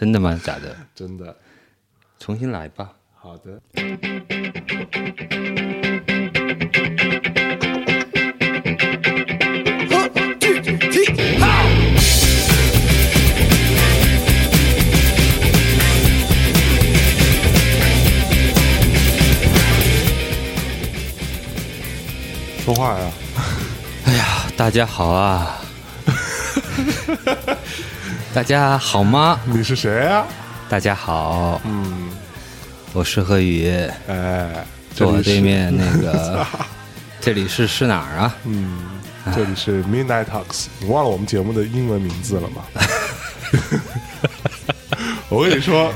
真的吗？假的？真的。重新来吧。好的。说话呀！哎呀，大家好啊！大家好吗？你是谁啊？大家好，嗯，我是何宇，哎，坐我对面那个，这里是是哪儿啊？嗯，这里是 Midnight Talks。你忘了我们节目的英文名字了吗？我跟你说，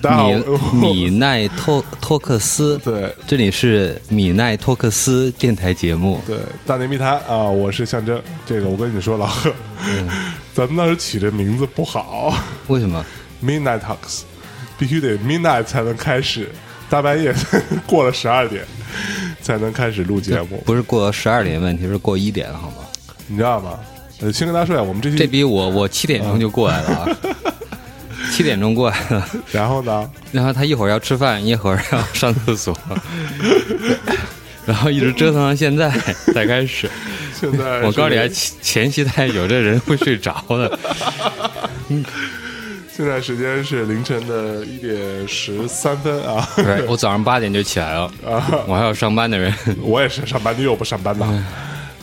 大家好，米米奈托托克斯，对这里是米奈托克斯电台节目。对大内密谈啊，我是象征。这个我跟你说，老贺，咱们当时起这名字不好为什么？，Midnight Talks 必须得 Midnight 才能开始，大半夜 过了十二点才能开始录节目，不是过十二点问题，是过一点，好吗？你知道吗？呃，先跟大家说一下，我们这期这比我我七点钟就过来了啊，七点钟过来了，然后呢，然后他一会儿要吃饭，一会儿要上厕所，然后一直折腾到现在才开始。现在 我告诉你，前前戏太久，这人会睡着的。现在时间是凌晨的一点十三分啊，对，我早上八点就起来了，啊，我还有上班的人。我也是上班，你又不上班呢。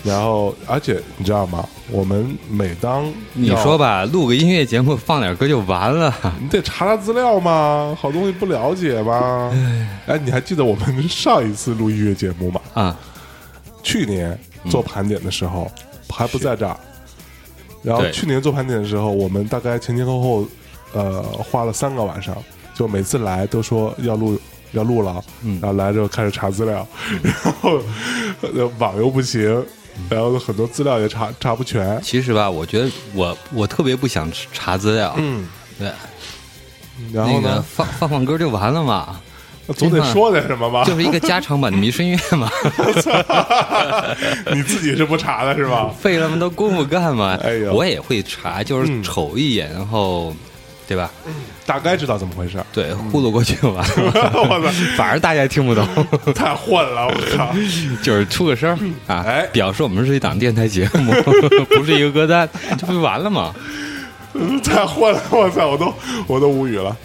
然后，而且你知道吗？我们每当你说吧，录个音乐节目放点歌就完了。你得查查资料嘛，好东西不了解吗？哎，你还记得我们上一次录音乐节目吗？啊，去年做盘点的时候、还不在这儿，然后去年做盘点的时候，我们大概前前后后呃花了三个晚上，就每次来都说要录要录了，嗯。然后来之后开始查资料，然后呃网又不行，然后很多资料也查查不全，其实吧，我觉得我我特别不想查资料。嗯，对，然后呢，放放放歌就完了嘛，总得说点什么吧？就是一个加长版的迷声乐嘛，你自己是不查的是吧？费那么多功夫干嘛？哎呦我也会查，就是嗯瞅一眼，然后，对吧？大概知道怎么回事。对，糊弄过去就完了。我操，反正大家也听不懂，太混了！我操，就是出个声啊，哎表示我们是一档电台节目，不是一个歌单，这不就完了吗？太混了！我操，我都我都无语了。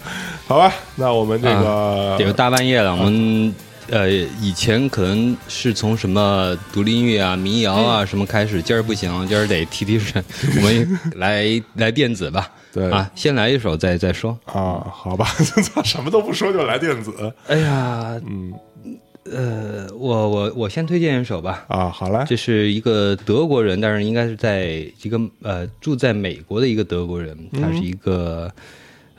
好吧，那我们这个这个大半夜了，我们呃以前可能是从什么独立音乐啊、民谣啊什么开始，今儿不行，今儿得提提神，我们 来来电子吧。对。啊，先来一首再再说。啊，好吧，什么都不说就来电子。哎呀，嗯。呃，我我我先推荐一首吧。啊，好嘞，这是一个德国人，但是应该是在一个呃住在美国的一个德国人，他是一个、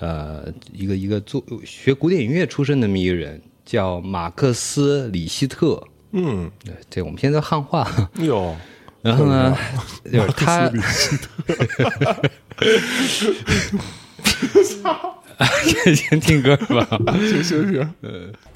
呃一个一个做学古典音乐出身的那么一个人，叫马克思里希特。嗯，对，这我们现在汉化。有，然后呢，就是他里希 先听歌吧。特行行行，怎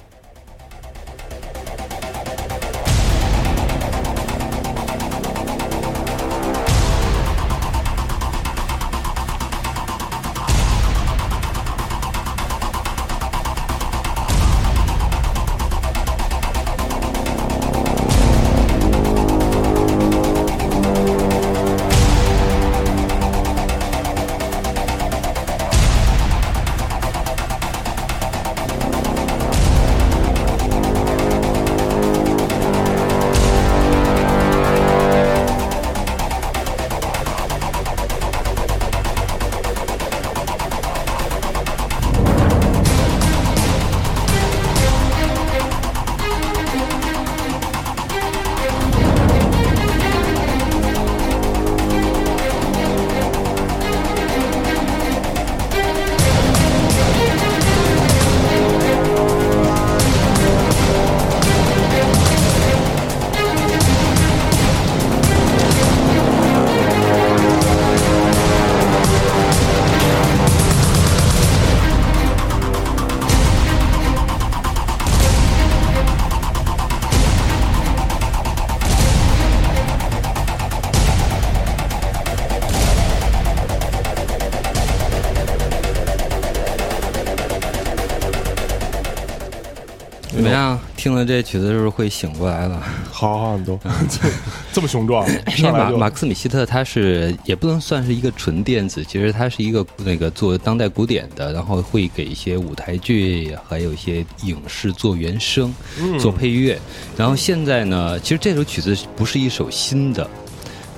听了这曲子是不是会醒过来了？好好很多，这这么雄壮，因为马马克思米希特他是也不能算是一个纯电子，其实他是一个那个做当代古典的，然后会给一些舞台剧还有一些影视做原声、做配乐。然后现在呢，其实这首曲子不是一首新的，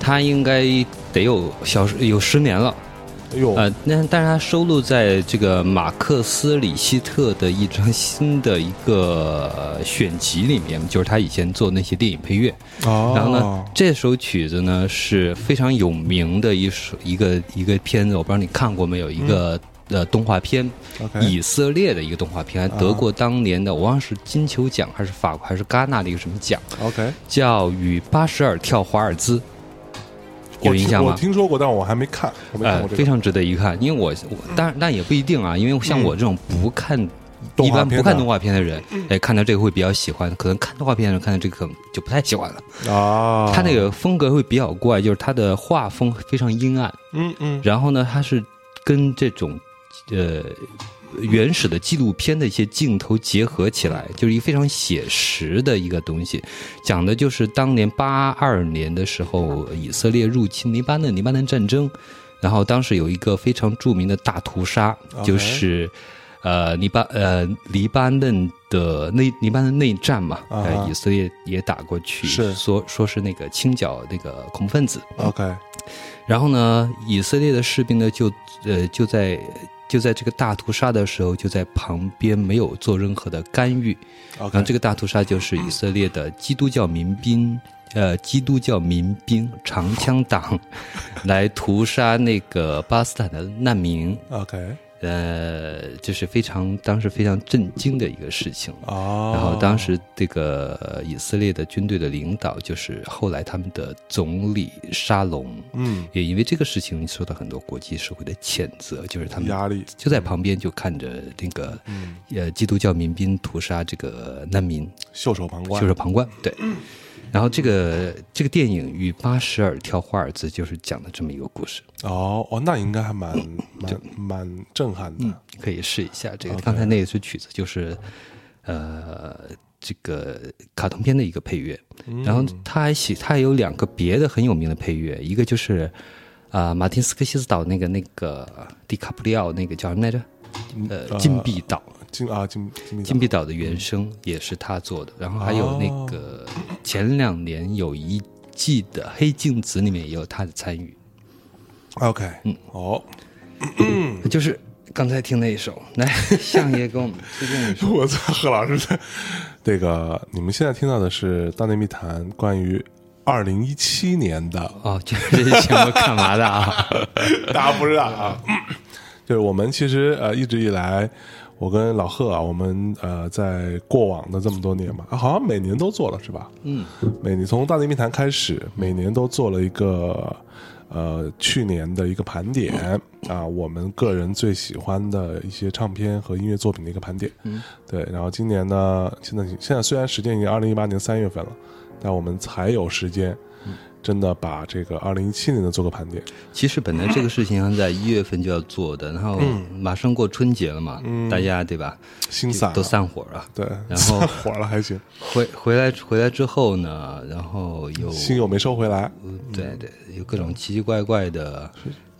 它应该得有小有十年了。哎呦，呃，那但是它收录在这个马克思里希特的一张新的一个呃选集里面，就是他以前做那些电影配乐。哦。然后呢，这首曲子呢是非常有名的一首一个一个片子，我不知道你看过没有？一个、呃动画片以色列的一个动画片，还得过当年的我忘了是金球奖还是法国还是戛纳的一个什么奖，OK，叫《与巴什尔跳华尔兹》，有我听我印象吗？我听说过，但我还没看，我没看呃过，这个。非常值得一看，因为我我当然但也不一定啊，因为像我这种不看。一般不看动画片的人，哎，看到这个会比较喜欢；可能看动画片的人看到这个可能就不太喜欢了。啊，他那个风格会比较怪，就是他的画风非常阴暗，嗯嗯然后呢，他是跟这种呃原始的纪录片的一些镜头结合起来，就是一个非常写实的一个东西，讲的就是当年八二年的时候，以色列入侵黎巴嫩，黎巴嫩战争，然后当时有一个非常著名的大屠杀就是。呃，黎巴呃黎巴嫩的内黎巴嫩内战嘛，呃，以色列也打过去，是。说说是那个清剿那个恐怖分子，，OK，然后呢，以色列的士兵呢，就呃就在就在这个大屠杀的时候，就在旁边没有做任何的干预。然后这个大屠杀就是以色列的基督教民兵，呃，基督教民兵长枪党 来屠杀那个巴勒斯坦的难民。OK，呃，就是非常当时非常震惊的一个事情。哦，然后当时这个呃以色列的军队的领导就是后来他们的总理沙龙，嗯也因为这个事情受到很多国际社会的谴责，就是他们压力，就在旁边就看着那个嗯，呃基督教民兵屠杀这个难民，袖手旁观，袖手旁观。对，然后这个这个电影《与巴什尔跳华尔兹》就是讲的这么一个故事，哦哦，那应该还蛮蛮蛮震撼的。你可以试一下。这个刚才那一首曲子就是呃这个卡通片的一个配乐，嗯然后他还写他还有两个别的很有名的配乐，一个就是啊、马丁斯科西斯岛那个那个迪卡普里奥那个叫什么来着？呃，金币岛，金啊金金金碧岛的原声也是他做的，然后还有那个前两年有一季的《黑镜子》里面也有他的参与，OK，嗯，哦，就是刚才听那一首，来 相爷给我们推荐一首。我操，贺老师的这个，你们现在听到的是《大内密谈》关于二零一七年的，哦，就是这节目干嘛的啊？大家不知道啊，就是我们其实呃一直以来，我跟老贺啊，我们呃在过往的这么多年嘛，啊好像每年都做了是吧？嗯，每年从大内密谈开始，每年都做了一个呃去年的一个盘点啊，我们个人最喜欢的一些唱片和音乐作品的一个盘点。嗯，对。然后今年呢，现在现在虽然时间已经二零一八年三月份了，但我们才有时间。真的把这个二零一七年的做个盘点，其实本来这个事情要在一月份就要做的，然后马上过春节了嘛，大家对吧？心散都散伙了。对，然后散伙了还行，回回来回来之后呢，然后有心又没收回来。对对，有各种奇奇怪怪的，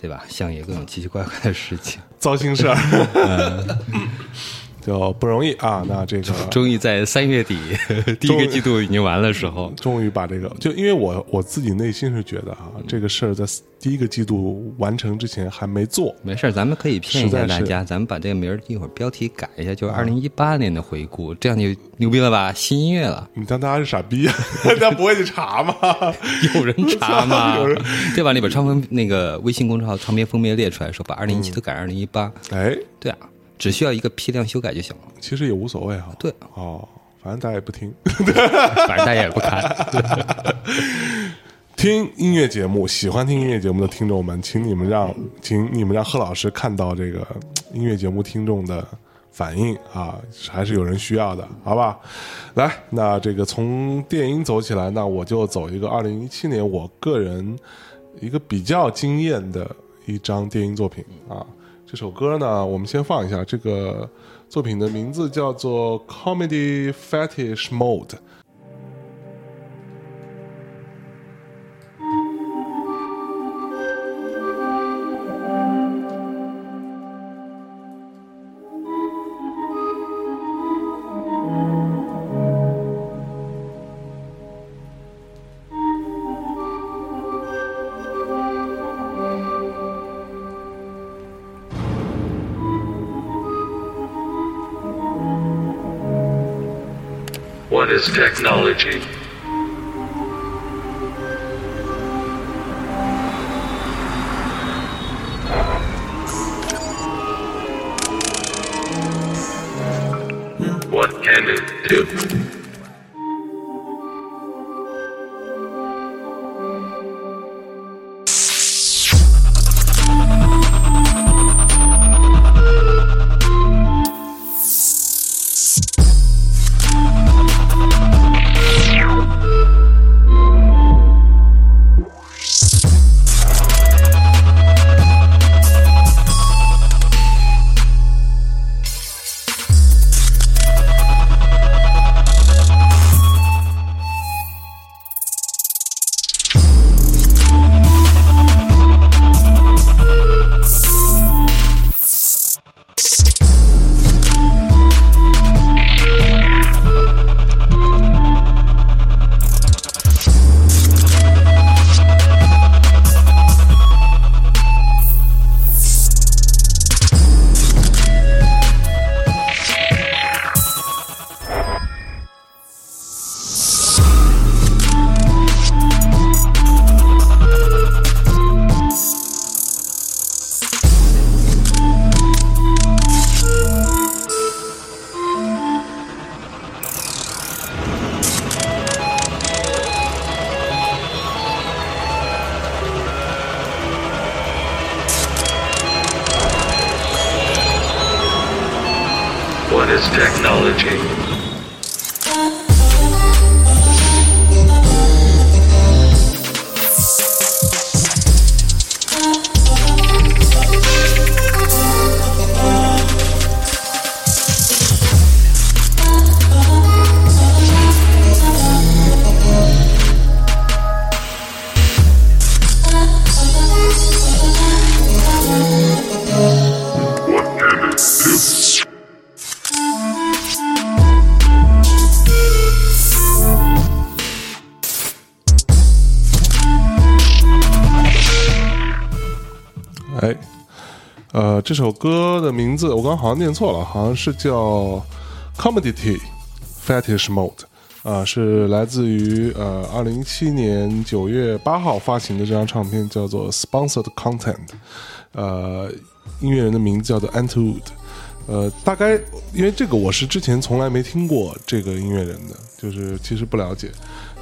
对吧？相爷各种奇奇怪怪的事情，糟心事儿，就不容易啊。那这个终于在三月底 第一个季度已经完了时候，终于把这个，就因为我我自己内心是觉得啊，这个事儿在第一个季度完成之前还没做，没事儿，咱们可以骗一下大家，咱们把这个名儿一会儿标题改一下，就是二零一八年的回顾，这样就牛逼了吧？新音乐了，你当大家是傻逼啊，大家不会去查吗？有人查吗有人？对吧？你把唱片那个微信公众号唱片封面列出来，说把二零一七都改二零一八，哎，对啊，只需要一个批量修改就行了。其实也无所谓哈。对，哦，反正大家也不听。反正大家也不看。听音乐节目，喜欢听音乐节目的听众们，请你们让，请你们让贺老师看到这个音乐节目听众的反应啊，还是有人需要的，好吧？来，那这个从电音走起来，那我就走一个二零一七年我个人一个比较惊艳的一张电音作品啊。这首歌呢，我们先放一下。这个作品的名字叫做《Comedy Fetish Mode》。What is technology? What can it do? 这首歌的名字我刚刚好像念错了，好像是叫 Commodity Fetish Mode，啊、是来自于呃二零一七年九月八号发行的这张唱片，叫做 Sponsored Content，呃，音乐人的名字叫做 Antwood。呃，大概因为这个我是之前从来没听过这个音乐人的，就是其实不了解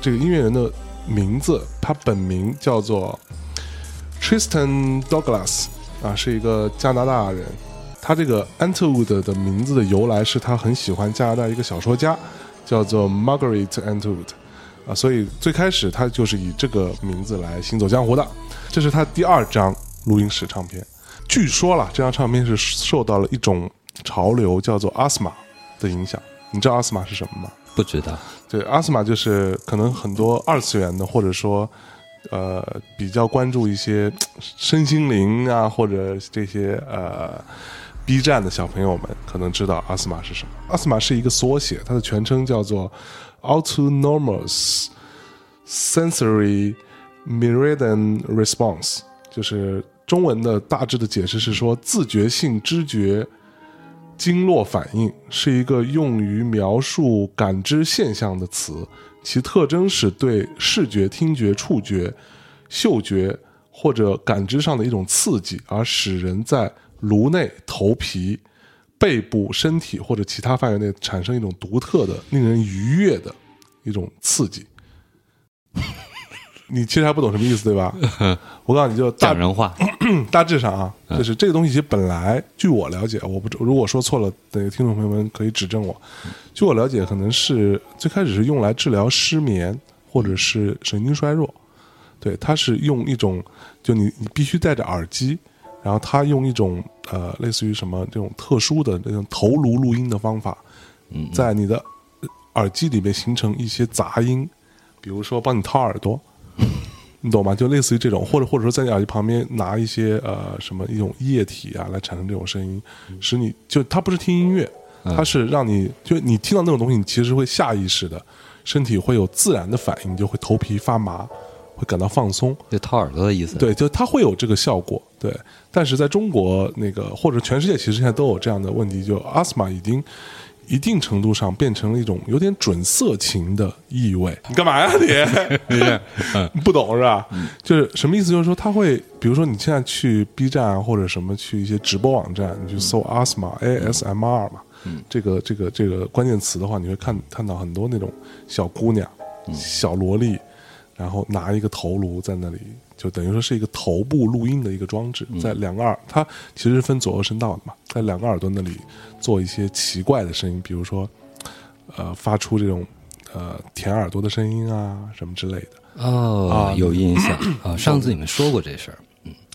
这个音乐人的名字，他本名叫做 Tristan Douglas 啊，是一个加拿大人。他这个 Antwood 的名字的由来是他很喜欢加拿大一个小说家，叫做 Margaret Antwood 啊，所以最开始他就是以这个名字来行走江湖的。这是他第二张录音室唱片。据说了，这张唱片是受到了一种潮流叫做阿斯玛的影响。你知道阿斯玛是什么吗？不知道，对，阿斯玛就是可能很多二次元的，或者说呃比较关注一些身心灵啊，或者这些呃 B 站的小朋友们可能知道阿斯玛是什么。阿斯玛是一个缩写，它的全称叫做 Autonomous Sensory Meridian Response，就是中文的大致的解释是说自觉性知觉经络反应是一个用于描述感知现象的词，其特征是对视觉、听觉、触觉、嗅觉或者感知上的一种刺激，而使人在颅内、头皮、背部、身体或者其他范围内产生一种独特的、令人愉悦的一种刺激。你其实还不懂什么意思，对吧？我告诉你就大讲人话，大致上啊，就是这个东西其实本来，据我了解，我不知如果说错了，那个听众朋友们可以指正我。据我了解，可能是最开始是用来治疗失眠或者是神经衰弱。对，它是用一种，就你你必须戴着耳机，然后它用一种呃类似于什么这种特殊的那种头颅录音的方法，嗯在你的耳机里面形成一些杂音，比如说帮你掏耳朵，你懂吗？就类似于这种，或者或者说在你耳机旁边拿一些呃什么一种液体啊来产生这种声音，使你就它不是听音乐，它是让你就你听到那种东西，你其实会下意识的，身体会有自然的反应，你就会头皮发麻，会感到放松。就掏耳朵的意思。，对，就它会有这个效果，对。但是在中国那个或者全世界，其实现在都有这样的问题，就 asthma 已经一定程度上变成了一种有点准色情的意味。你干嘛呀你？你不懂是吧？就是什么意思？就是说他会，比如说你现在去 B 站啊或者什么去一些直播网站，你去搜 asthma A S M R 嘛，这个这个这个关键词的话，你会看看到很多那种小姑娘、小萝莉。然后拿一个头颅在那里，就等于说是一个头部录音的一个装置，在两个耳，它其实是分左右声道的嘛，在两个耳朵那里做一些奇怪的声音，比如说，呃，发出这种呃舔耳朵的声音啊，什么之类的。哦，有印象啊。上次你们说过这事儿，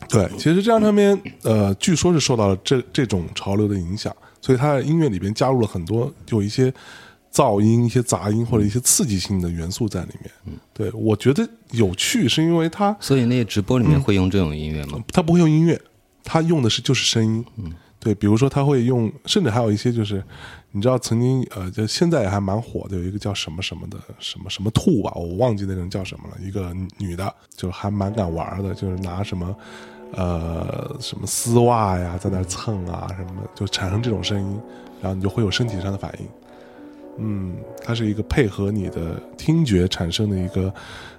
对，其实这张唱片，呃，据说是受到了这这种潮流的影响，所以它的音乐里边加入了很多有一些噪音、一些杂音或者一些刺激性的元素在里面。嗯，对我觉得有趣，是因为它所以那个直播里面会用这种音乐吗？它不会用音乐，它用的是就是声音。嗯，对，比如说他会用，甚至还有一些就是，你知道曾经呃，就现在也还蛮火的，有一个叫什么什么的什么什么兔吧，我忘记那人叫什么了，一个女的，就还蛮敢玩的，就是拿什么呃什么丝袜呀在那蹭啊什么，就产生这种声音，然后你就会有身体上的反应。嗯，它是一个配合你的听觉产生的一个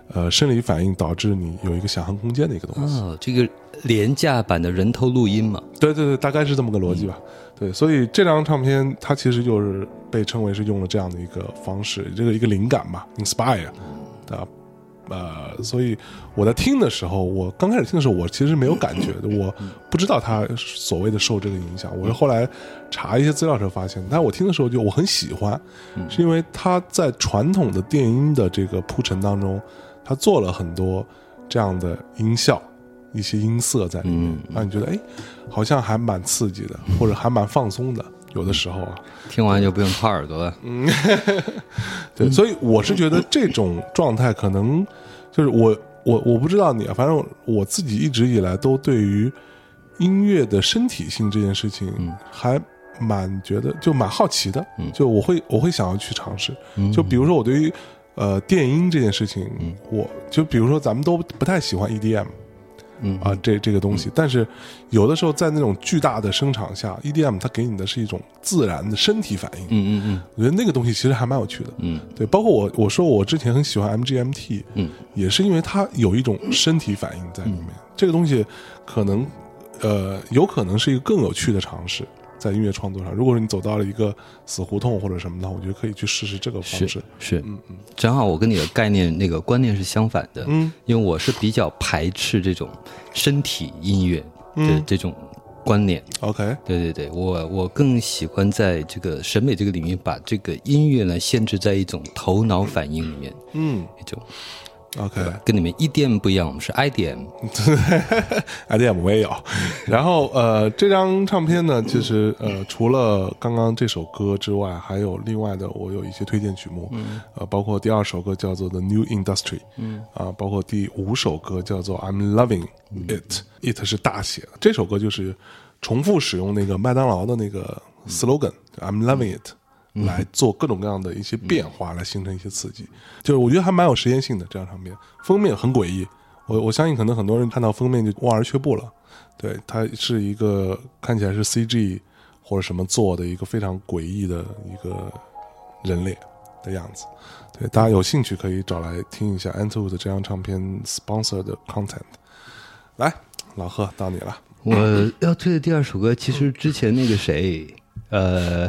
呃生理反应，导致你有一个想象空间的一个东西。哦，这个廉价版的人头录音嘛。对对对，大概是这么个逻辑吧。对，所以这张唱片它其实就是被称为是用了这样的一个方式，这个一个灵感嘛，inspire 啊。呃，所以我在听的时候，我刚开始听的时候，我其实没有感觉的，我不知道它所谓的受这个影响。我是后来查一些资料时候发现，但我听的时候就我很喜欢，是因为它在传统的电音的这个铺陈当中，它做了很多这样的音效。一些音色在里面，让你觉得哎，好像还蛮刺激的，或者还蛮放松的。有的时候啊，听完就不用掏耳朵了。嗯 对，所以我是觉得这种状态可能就是我我我不知道你啊，反正我自己一直以来都对于音乐的身体性这件事情还蛮觉得就蛮好奇的，就我会我会想要去尝试。就比如说我对于呃电音这件事情，我就比如说咱们都不太喜欢 EDM。嗯啊，这这个东西，但是有的时候在那种巨大的声场下，EDM 它给你的是一种自然的身体反应。嗯嗯我觉得那个东西其实还蛮有趣的。嗯对，包括我我说我之前很喜欢 MGMT，嗯，也是因为它有一种身体反应在里面。这个东西可能呃有可能是一个更有趣的尝试，在音乐创作上。如果说你走到了一个死胡同或者什么的，我觉得可以去试试这个方式。是，嗯嗯，正好我跟你的概念那个观念是相反的，嗯，因为我是比较排斥这种身体音乐的嗯这种观念。OK，对对对，我我更喜欢在这个审美这个领域，把这个音乐呢限制在一种头脑反应里面，嗯一种，OK，跟你们 EDM 不一样，我们是 IDM。IDM 我也有。然后呃，这张唱片呢，其实呃，除了刚刚这首歌之外，还有另外的，我有一些推荐曲目，呃，包括第二首歌叫做《The New Industry》，嗯，啊，包括第五首歌叫做《I'm Loving It》，It 是大写的，这首歌就是重复使用那个麦当劳的那个 slogan，I'm Loving It。来做各种各样的一些变化，来形成一些刺激，就是我觉得还蛮有实验性的这张唱片，封面很诡异，我我相信可能很多人看到封面就望而却步了。对，它是一个看起来是 CG 或者什么做的一个非常诡异的一个人脸的样子。对，大家有兴趣可以找来听一下 Anto 的这张唱片 sponsor 的 content。来，老贺到你了。我要推的第二首歌，其实之前那个谁，呃，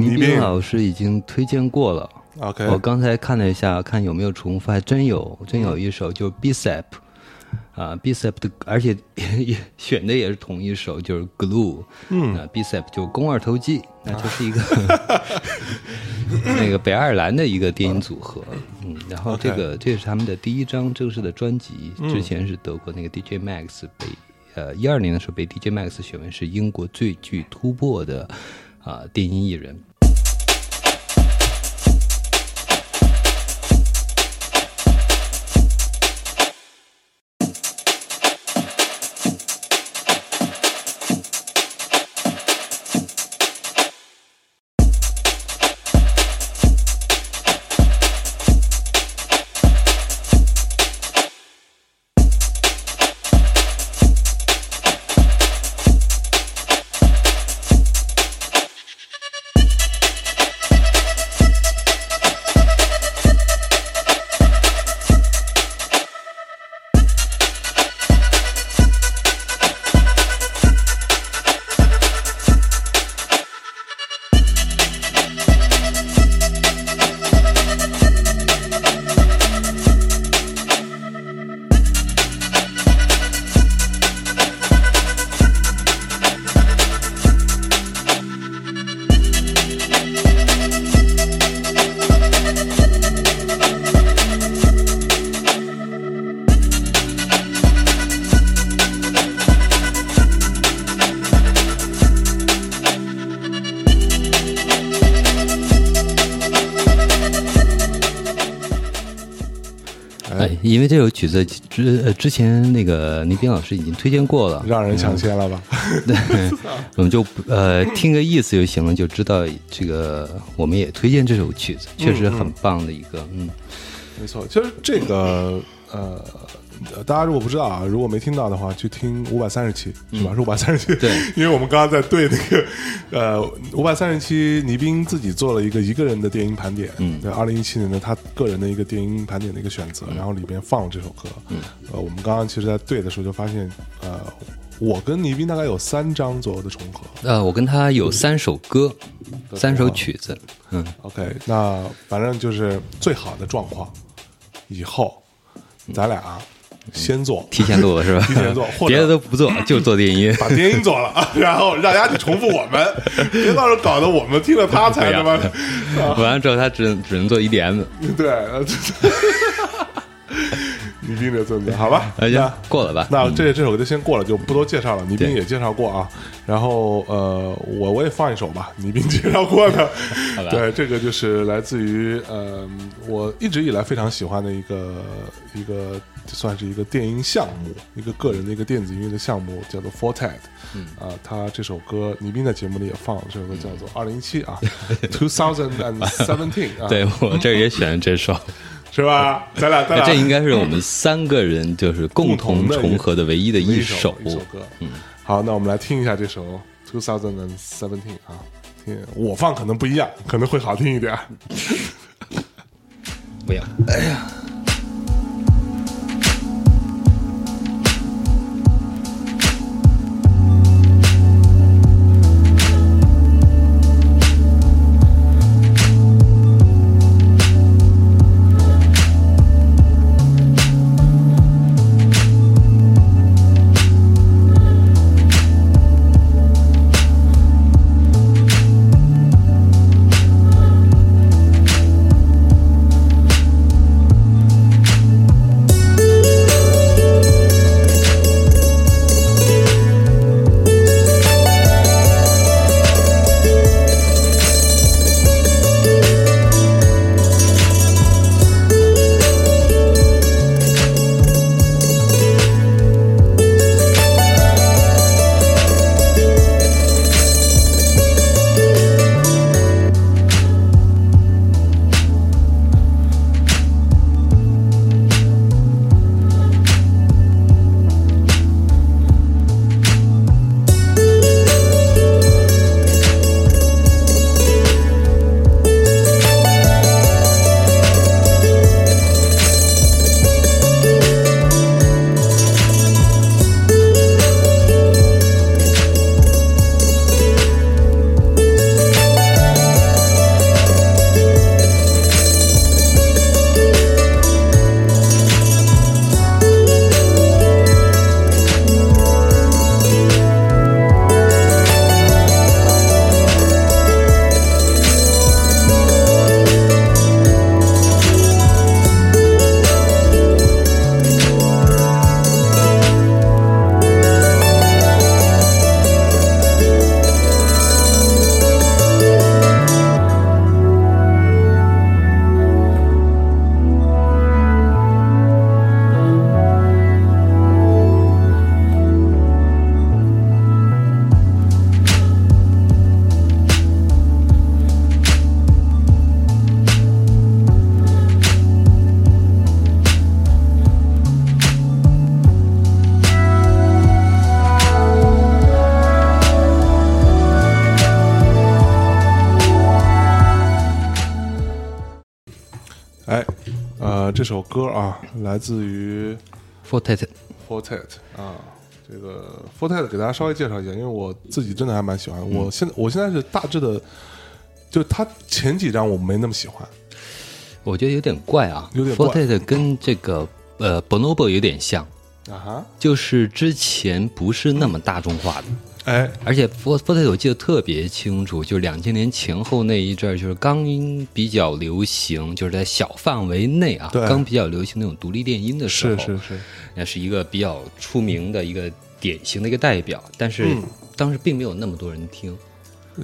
倪倪斌斌老师已经推荐过了。OK，我刚才看了一下，看有没有重复，还真有，真有一首就是 Bicep，啊，Bicep 的，而且也也选的也是同一首，就是 Glue，嗯，啊，Bicep 就肱二头肌，那就是一个 那个北爱尔兰的一个电音组合，嗯，然后这个这是他们的第一张正式的专辑，之前是德国那个 DJ Max 被呃一二年的时候被 DJ Max 选为是英国最具突破的啊、电音艺人。首曲子之呃之前那个倪斌老师已经推荐过了，让人抢先了吧？对，我们就呃听个意思就行了，就知道这个我们也推荐这首曲子，确实很棒的一个，嗯。没错，其实这个呃，大家如果不知道啊，如果没听到的话，去听五百三十期是吧？是五百三十期，对，因为我们刚刚在对那个呃五百三十期，倪斌自己做了一个一个人的电音盘点，嗯。对，二零一七年的他个人的一个电音盘点的一个选择，然后里边放了这首歌，嗯，呃，我们刚刚其实在对的时候就发现，呃，我跟倪斌大概有三张左右的重合。呃，我跟他有三首歌，三首曲子，嗯，，OK，那反正就是最好的状况，以后咱俩先做。提前做了是吧？提前做 或者别的都不做，就做电音。把电音做了，然后让大家去重复我们，别到时候搞得我们听了他才他妈的，完了之后，他只只能做 EDM，对，呃你听这孙子，好吧？哎呀过了吧。那这这首歌就先过了，就不多介绍了。倪斌也介绍过啊，然后呃，我我也放一首吧，倪斌介绍过的 对，这个就是来自于呃，我一直以来非常喜欢的一个一个算是一个电音项目，一个个人的一个电子音乐的项目，叫做 Fortet。嗯啊，他这首歌倪斌在节目里也放了，这首歌叫做二零一七啊，Two Thousand and Seventeen 啊，对我这儿也选了这首，是吧？咱俩咱俩这应该是我们三个人就是共同重合的唯一的一一首首。一首歌。嗯，好，那我们来听一下这首 Two Thousand and Seventeen 啊，听我放可能不一样，可能会好听一点。不要，呃，这首歌啊，来自于 Fortet Fortet 啊，这个 Fortet 给大家稍微介绍一下，因为我自己真的还蛮喜欢。我现在我现在是大致的，就他前几张我没那么喜欢，我觉得有点怪啊，有点怪。Fortet 跟这个呃 Bonobo 有点像，啊哈，就是之前不是那么大众化的。哎，而且波波特我记得特别清楚，就是两千年前后那一阵儿，就是刚比较流行，就是在小范围内啊，对。刚比较流行那种独立电音的时候，是是是，那是一个比较出名的一个典型的一个代表，但是嗯。当时并没有那么多人听。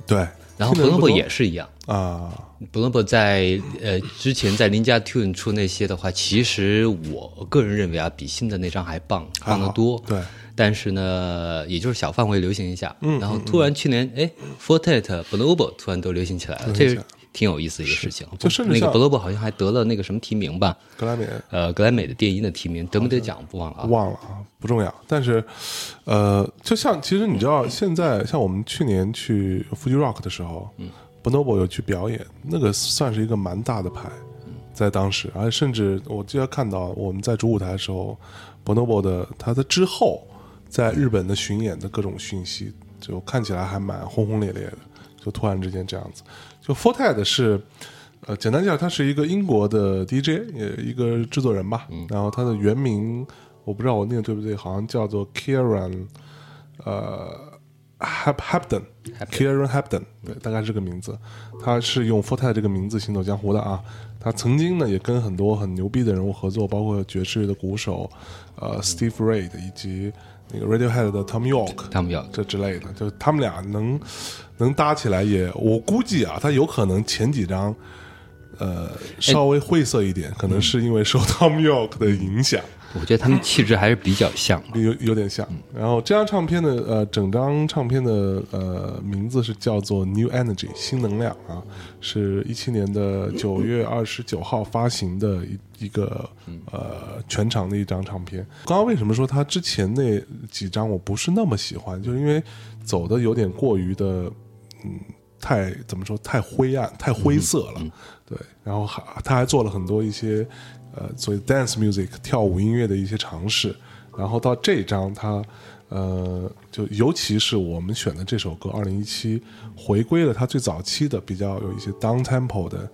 对。然后听的人不 Bonobo 多。也是一样。啊，，Bonobo 在呃之前在林家 Tune 出那些的话，其实我个人认为啊，比新的那张还棒，棒得多。对，但是呢，也就是小范围流行一下，嗯然后突然去年，哎，Fortet、Bonobo 突然都流行起来了，这是挺有意思的一个事情。就甚至那个 Bonobo 好像还得了那个什么提名吧，格莱美呃，格莱美的电音的提名，得没得奖不忘了啊。忘了啊，不重要。但是，呃，就像其实你知道，现在像我们去年去 Fuji Rock 的时候，嗯，Bonobo 有去表演，那个算是一个蛮大的牌，在当时，而且甚至我记得看到我们在主舞台的时候，Bonobo 的他的之后在日本的巡演的各种讯息，就看起来还蛮轰轰烈烈的，就突然之间这样子。就 Fortet 是。呃，简单讲，他是一个英国的 DJ，也一个制作人吧。然后他的原名我不知道我念的对不对，好像叫做 Kieran，呃，Hab Habden，Kieran Habden，对，大概是这个名字。他是用 Forte 这个名字行走江湖的啊。他曾经呢也跟很多很牛逼的人物合作，包括爵士乐的鼓手，呃，Steve Reid 以及那个 Radiohead 的 Tom York，Tom York 这之类的，就他们俩能能搭起来也，我估计啊，他有可能前几张，呃，稍微晦涩一点，可能是因为受 Tom York 的影响，我觉得他们气质还是比较像。有有点像。然后这张唱片的呃，整张唱片的呃名字是叫做 New Energy 新能量啊，是一七年的 九月二十九号发行的一一个呃全长的一张唱片。刚刚为什么说他之前那几张我不是那么喜欢，就是因为走的有点过于的嗯。太怎么说？太灰暗，太灰色了，对。然后还他还做了很多一些呃所以 dance music 跳舞音乐的一些尝试。然后到这张他呃，就尤其是我们选的这首歌，二零一七回归了他最早期的比较有一些 down tempo 的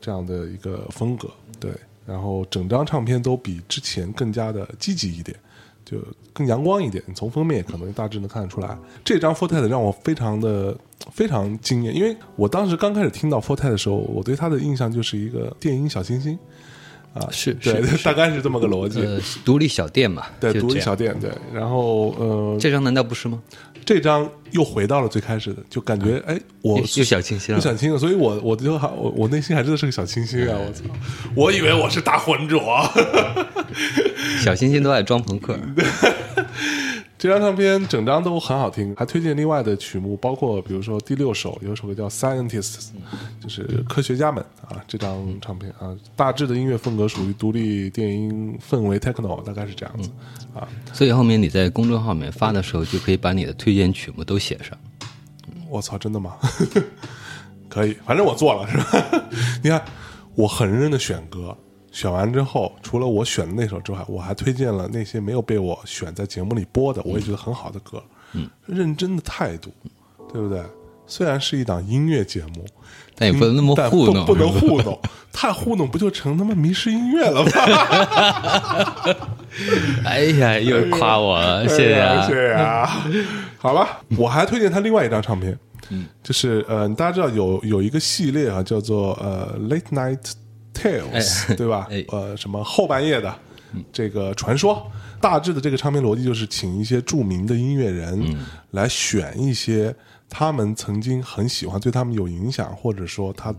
这样的一个风格，对。然后整张唱片都比之前更加的积极一点。就更阳光一点，从封面可能大致能看得出来。这张 Forte 让我非常的非常惊艳，因为我当时刚开始听到 Forte 的时候，我对他的印象就是一个电音小清新啊，是对，大概是这么个逻辑。呃，独立小店嘛，对，独立小店，对。然后呃，这张难道不是吗？这张又回到了最开始的，就感觉哎，我又又小清新了又小清新了，所以我我就还我我内心还真的是个小清新啊！我操，我以为我是大浑浊。小清新都爱装朋克。这张唱片整张都很好听，还推荐另外的曲目，包括比如说第六首有一首歌叫《Scientists》，就是科学家们啊。这张唱片啊，大致的音乐风格属于独立电音氛围 techno，大概是这样子啊。所以后面你在公众号里面发的时候，就可以把你的推荐曲目都写上。我操，真的吗？可以，反正我做了是吧？你看，我很认真的选歌，选完之后，除了我选的那首之外，我还推荐了那些没有被我选在节目里播的，我也觉得很好的歌。嗯，认真的态度，对不对？虽然是一档音乐节目，但也不能那么糊弄，不不能糊弄，太糊弄不就成他妈迷失音乐了吗？哎呀，又是夸我了，谢谢谢谢啊。好了，我还推荐他另外一张唱片，嗯，就是呃，大家知道有有一个系列啊，叫做呃 Late Night Tales，、对吧？哎呃，什么后半夜的这个传说。大致的这个唱片逻辑就是请一些著名的音乐人来选一些他们曾经很喜欢、对他们有影响，或者说他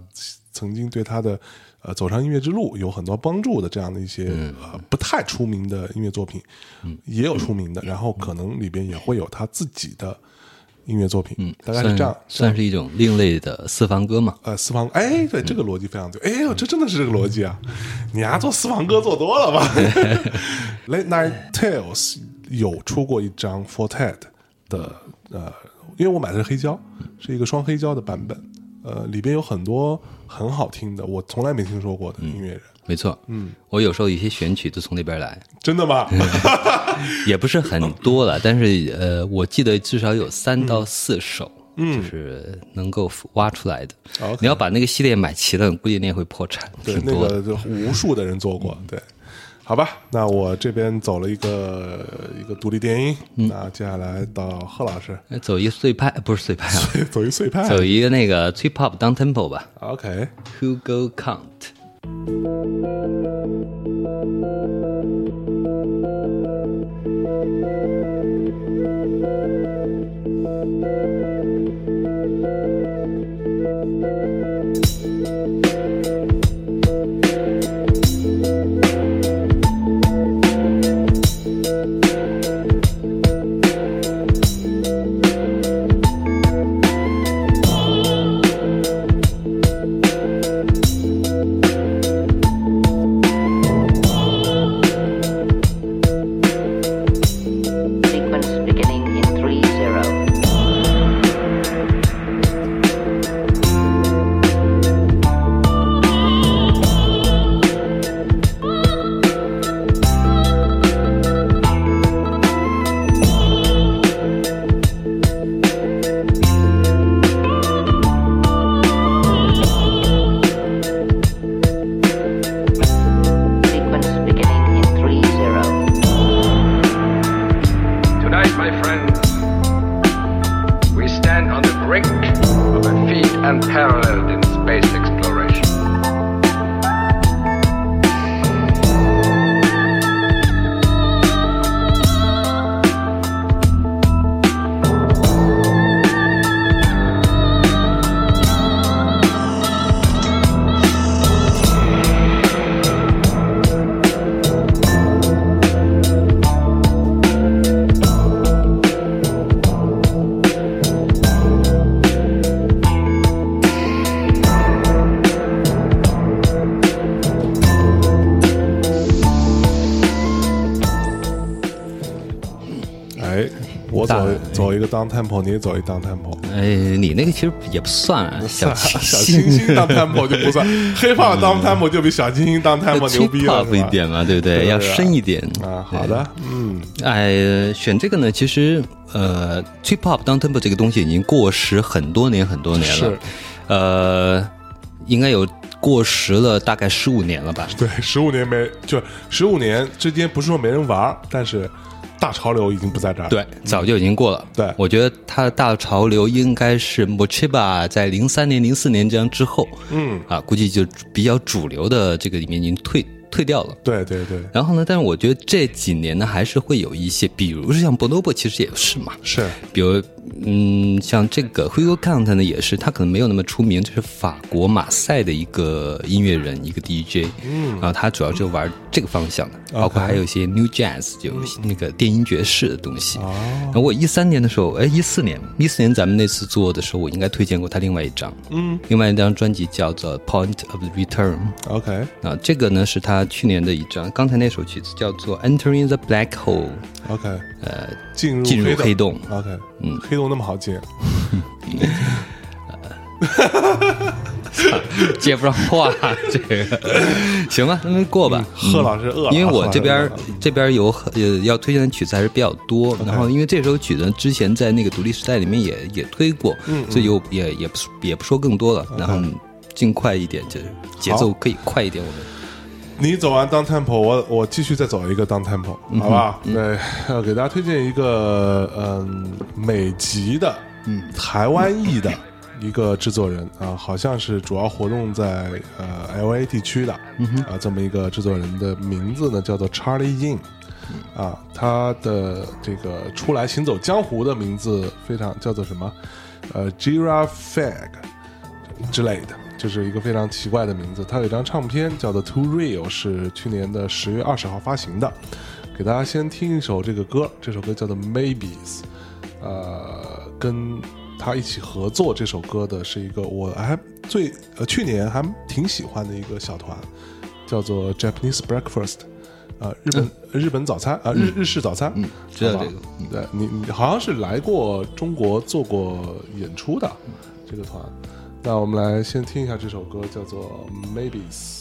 曾经对他的呃走上音乐之路有很多帮助的这样的一些、呃不太出名的音乐作品，也有出名的，然后可能里边也会有他自己的音乐作品，嗯，大概是这样。算是一种另类的私房歌嘛。呃，私房，哎，对，这个逻辑非常对。哎呦，这真的是这个逻辑啊！你丫做私房歌做多了吧？Late Night Tales 有出过一张 Fortet 的，呃，因为我买的是黑胶，是一个双黑胶的版本。呃，里边有很多很好听的，我从来没听说过的音乐人。没错，嗯，我有时候一些选曲都从那边来，真的吗？也不是很多了，但是呃，我记得至少有三到四首，嗯就是能够挖出来的。你要把那个系列买齐了，估计你也会破产，对，那。个就无数的人做过，对。好吧，那我这边走了一个一个独立电音，那接下来到贺老师，哎走一个碎拍，不是碎拍啊，走一碎拍。走一个那个 trip hop down tempo 吧。OK，，Hugo Count。走一个 down tempo，你也走一 down tempo。哎，你那个其实也不算啊，小清小清新当 tempo 就不算，黑怕当 tempo 就比小清新当 tempo 牛逼了，不一点嘛，对不对？要深一点啊。好的，嗯，哎，选这个呢，其实呃，trip hop down tempo 这个东西已经过时很多年很多年了是，呃，应该有过时了大概十五年了吧？对，十五年没就十五年之间不是说没人玩，但是大潮流已经不在这儿。对，早就已经过了。对我觉得它的大潮流应该是 Mochiba 在零三年、零四年这样之后，嗯，啊，估计就比较主流的这个里面已经退退掉了。对对对，然后呢，但是我觉得这几年呢，还是会有一些，比如是像 Bonobo，其实也是嘛，是比如，嗯，像这个 Hugo Count 呢，也是他可能没有那么出名，就是法国马赛的一个音乐人，一个 DJ，嗯，然后他主要就玩这个方向的，包括还有一些 New Jazz，就那个电音爵士的东西。哦。然后我一三年的时候，哎，一四年，一四年咱们那次做的时候，我应该推荐过他另外一张，嗯，另外一张专辑叫做 Point of Return。OK，啊，这个呢是他去年的一张，刚才那首曲子叫做《Entering the Black Hole》，OK，呃，进入进入黑黑洞。OK，嗯，黑洞那么好进，接不上话，这个。行吧，那么过吧。贺老师饿了，因为我这边这边有很呃要推荐的曲子还是比较多，然后因为这首曲子之前在那个独立时代里面也也推过，所以就也也不也不说更多了，然后尽快一点，就是节奏可以快一点。我们你走完 down tempo，我我继续再走一个 down tempo，好吧？对，要 给大家推荐一个嗯美籍的，嗯台湾裔的一个制作人啊，好像是主要活动在呃 L A 地区的，啊这么一个制作人的名字呢叫做 Charlie Yin。啊，他的这个出来行走江湖的名字非常叫做什么？呃，Gira Fag 之类的，就是一个非常奇怪的名字。他有一张唱片叫做《Too Real》，是去年的十月二十号发行的。给大家先听一首这个歌，这首歌叫做《Maybes》，呃，跟他一起合作这首歌的是一个我还最呃去年还挺喜欢的一个小团，叫做 Japanese Breakfast。呃，日本、日本早餐啊，日日式早餐，嗯知道这个对你你好像是来过中国做过演出的这个团，那我们来先听一下这首歌，叫做《Maybes》。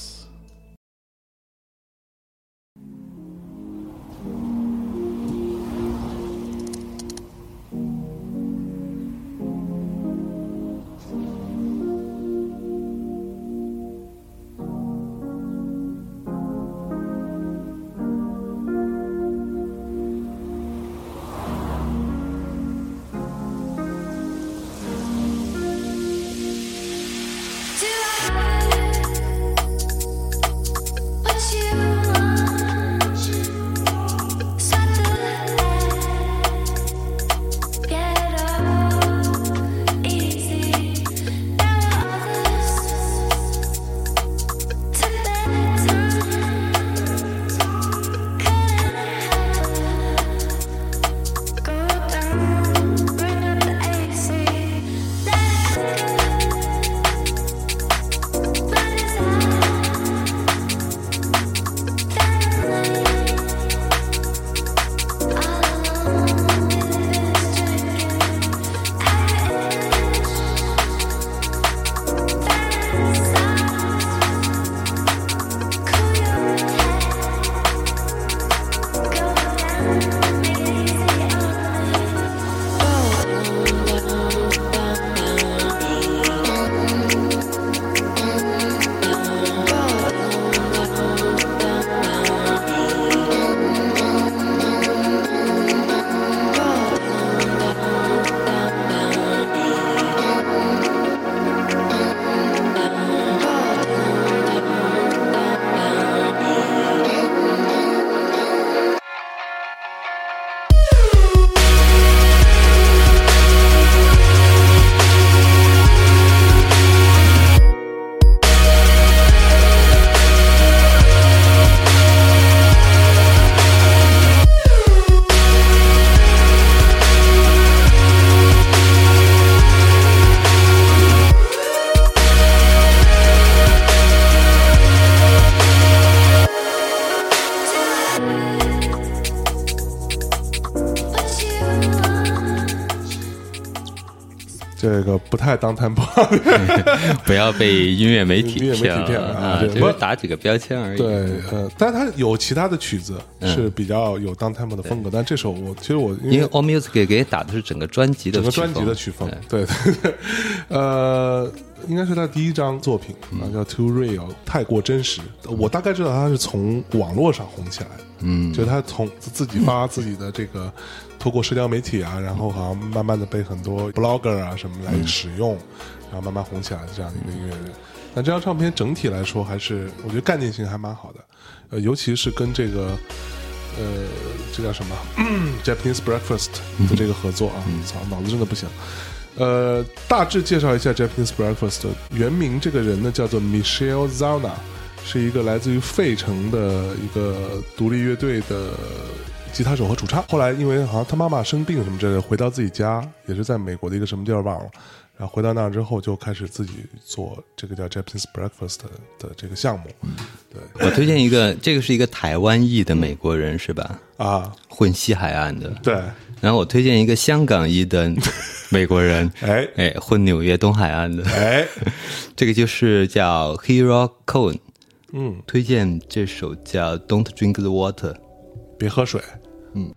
太当 tempo，不要被音乐媒体骗骗了了啊对就是打几个标签而已。对，呃，但他有其他的曲子是比较有当 tempo 的风格，但这首我其实我因为 All Music 给打的是整个专辑的整个专辑的曲风，对。呃，应该是他第一张作品啊，叫《Too Real》，太过真实。我大概知道他是从网络上红起来的，嗯，就他从自己发自己的这个，透过社交媒体啊，然后好像慢慢的被很多 blogger 啊什么来使用，然后慢慢红起来的这样的一个音乐人。那这张唱片整体来说，还是我觉得概念性还蛮好的，呃，尤其是跟这个。呃，这叫什么嗯？Japanese Breakfast 的这个合作啊，操，脑子真的不行。呃，大致介绍一下 Japanese Breakfast 原名，这个人呢叫做 Michelle Zana，是一个来自于费城的一个独立乐队的吉他手和主唱。后来因为好像他妈妈生病什么之类的，回到自己家，也是在美国的一个什么地儿忘了。然后回到那儿之后，就开始自己做这个叫 Japanese Breakfast 的的这个项目。对我推荐一个，这个是一个台湾裔的美国人是吧？啊，混西海岸的。对，然后我推荐一个香港裔的美国人，哎哎，混纽约东海岸的，哎，这个就是叫 Hero Cohen，嗯，推荐这首叫 Don't Drink the Water。别喝水。有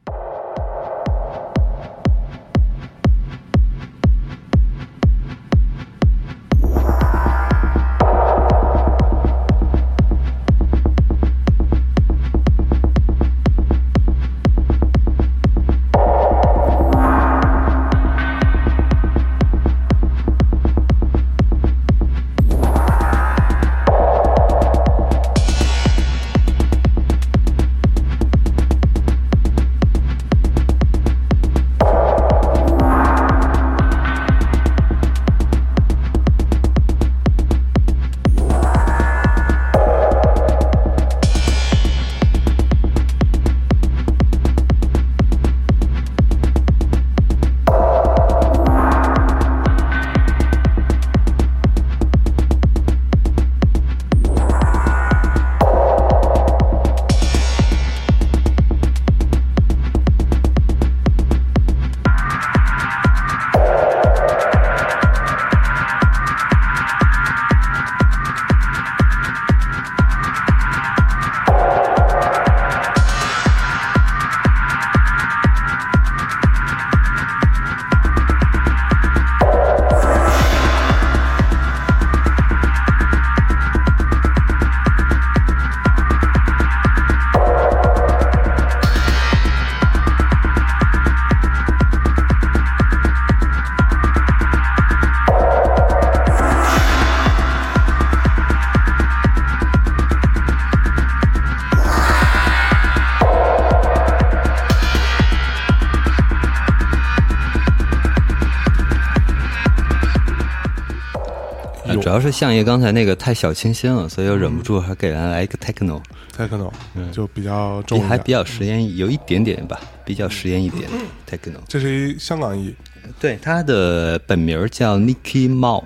要是相爷刚才那个太小清新了，所以我忍不住还给人来一个 techno，techno，就比较重还比较实验，有一点点吧，比较实验一点 techno。这是一香港裔，对，他的本名叫 Nicky Mao，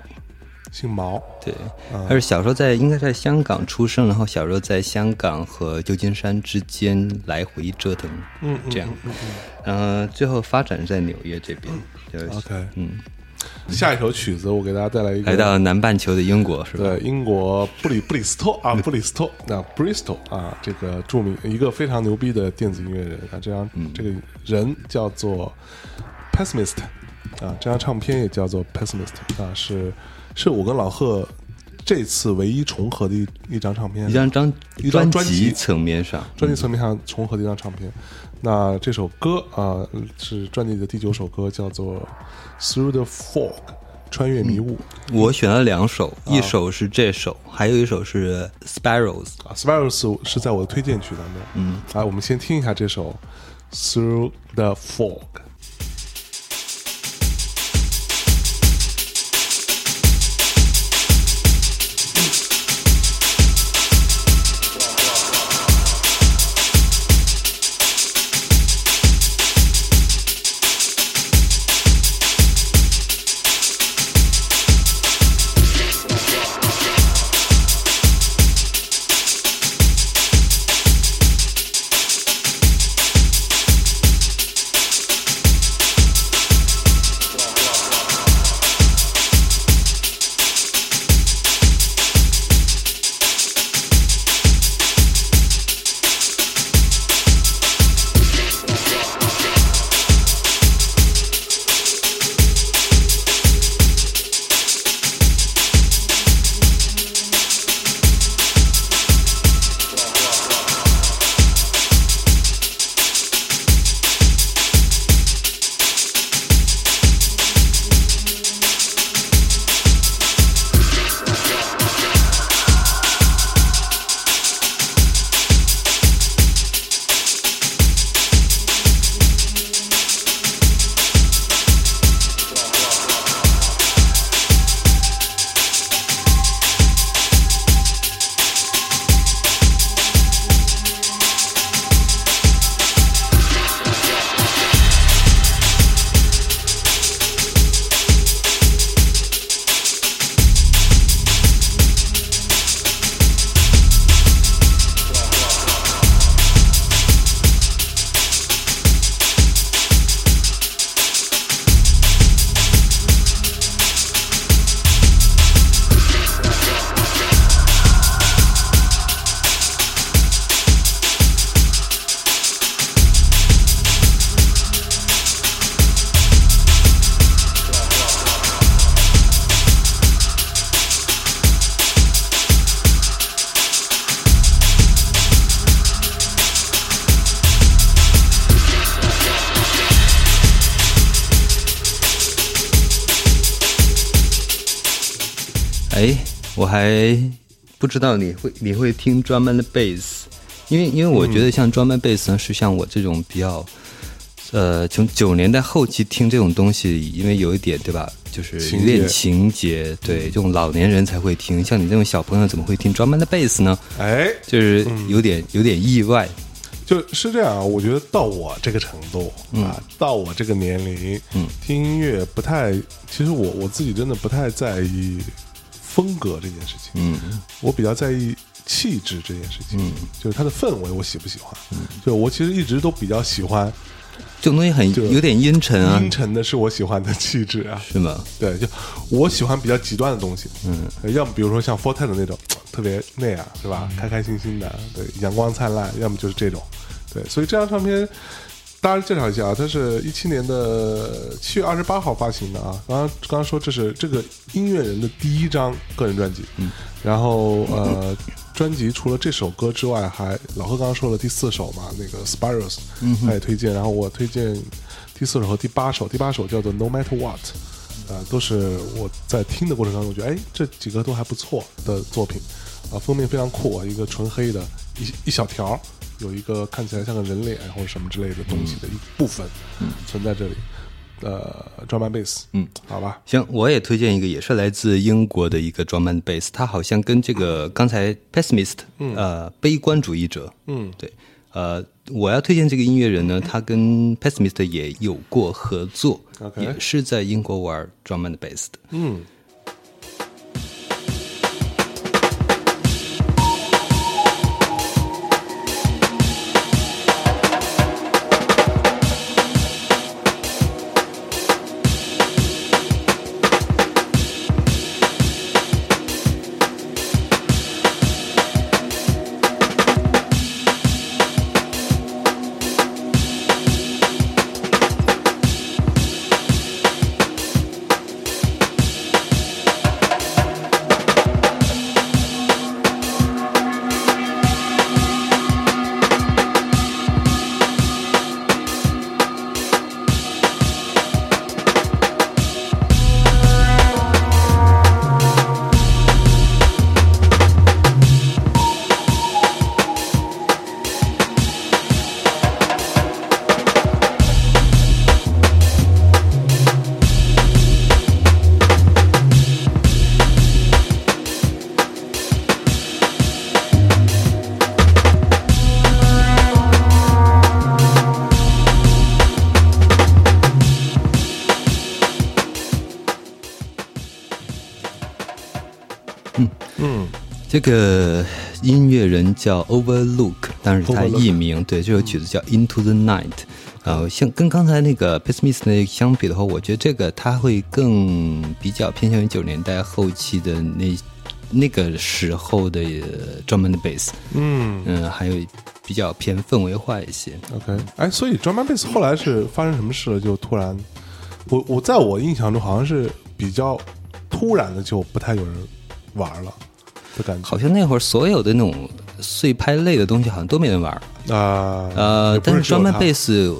姓毛，对，他是小时候在应该在香港出生，然后小时候在香港和旧金山之间来回折腾，嗯，嗯这样。嗯，最后发展在纽约这边，就是 OK 嗯，下一首曲子我给大家带来一个来到南半球的英国是吧？对，英国布里布里斯托啊，布里斯托那 Bristol 啊，这个著名一个非常牛逼的电子音乐人啊，这张、这个人叫做 Pessimist 啊，这张唱片也叫做 Pessimist 啊，是是我跟老贺这次唯一重合的一一张唱片，一张张一张专辑。辑层面上，专辑层面上重合的一张唱片。那这首歌啊、是专辑的第九首歌，叫做《Through the Fog》，穿越迷雾。我选了两首，一首是这首，还有一首是 Sparrows。啊，Sparrows 是在我的推荐曲当中。嗯，来，我们先听一下这首《Through the Fog》。还不知道你会你会听 drum and bass，因为因为我觉得像 drum and bass 呢，是像我这种比较，呃，从九年代后期听这种东西，因为有一点对吧，就是有情节点情节，对，这种老年人才会听，像你这种小朋友怎么会听 drum and bass 呢？哎，就是有点有点意外，就是这样啊。我觉得到我这个程度、啊，到我这个年龄，嗯，听音乐不太，其实我我自己真的不太在意风格这件事情。嗯我比较在意气质这件事情，嗯就是它的氛围我喜不喜欢。嗯就我其实一直都比较喜欢这种东西很有点阴沉啊，阴沉的，是我喜欢的气质啊。是吗？对，就我喜欢比较极端的东西，嗯呃，要么比如说像 Forte 的那种 特别那样，是吧？开开心心的，对，阳光灿烂；要么就是这种，对。所以这张唱片，大家介绍一下啊，它是一七年的七月二十八号发行的啊。刚刚刚刚说这是这个音乐人的第一张个人专辑，嗯，然后呃，专辑除了这首歌之外，还老贺刚刚说了第四首嘛，那个 Spirals，嗯，他也推荐，然后我推荐第四首和第八首，第八首叫做 No Matter What。呃、都是我在听的过程当中，我觉得哎，这几个都还不错的作品，啊、封面非常酷啊，一个纯黑的，一一小条，有一个看起来像个人脸或者什么之类的东西的一部分、存在这里。呃 drum and bass，嗯，好吧，行，我也推荐一个，也是来自英国的一个 drum and bass，它好像跟这个刚才 pessimist，嗯呃，悲观主义者，嗯对，呃，我要推荐这个音乐人呢，他跟 pessimist 也有过合作也是在英国玩 drum and bass 的。嗯。个音乐人叫 Overlook，但是他艺名对这首曲子叫 Into the Night。呃，像跟刚才那个 Pessimist 那相比的话，我觉得这个他会更比较偏向于九十年代后期的那那个时候的呃专门的 bass，嗯嗯、还有比较偏氛围化一些。，OK，哎，所以 drum and bass 后来是发生什么事了？就突然，我我在我印象中好像是比较突然的，就不太有人玩了的感觉。好像那会儿所有的那种碎拍类的东西好像都没人玩儿，啊。呃，但是专门贝斯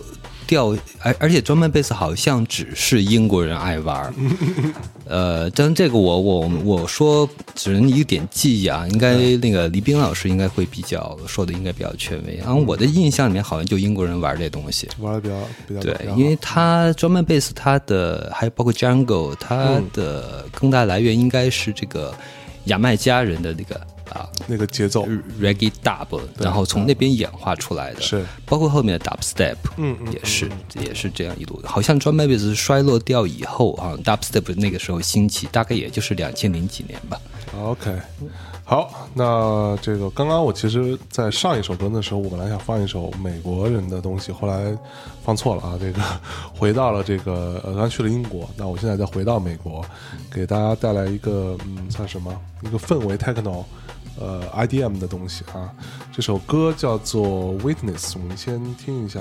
调，而而且专门贝斯好像只是英国人爱玩儿，呃，但这个我我我说只能一点记忆啊，应该那个黎兵老师应该会比较说的应该比较权威，然后我的印象里面好像就英国人玩这东西。玩的比较比较对因为它专门贝斯，它的还有包括 Jungle，它的更大来源应该是这个牙买加人的那个啊那个节奏，reggae dub，然后从那边演化出来的，是。包括后面的 dubstep，嗯嗯也是也是这样一路。好像 drum and bass 衰落掉以后啊，dubstep 那个时候兴起，大概也就是两千零几年吧。OK，好，那这个刚刚我其实，在上一首歌的时候，我本来想放一首美国人的东西，后来放错了啊。这个回到了这个呃，刚去了英国，那我现在再回到美国，给大家带来一个嗯，算什么？一个氛围 techno，呃，IDM 的东西啊。这首歌叫做 Witness，我们先听一下。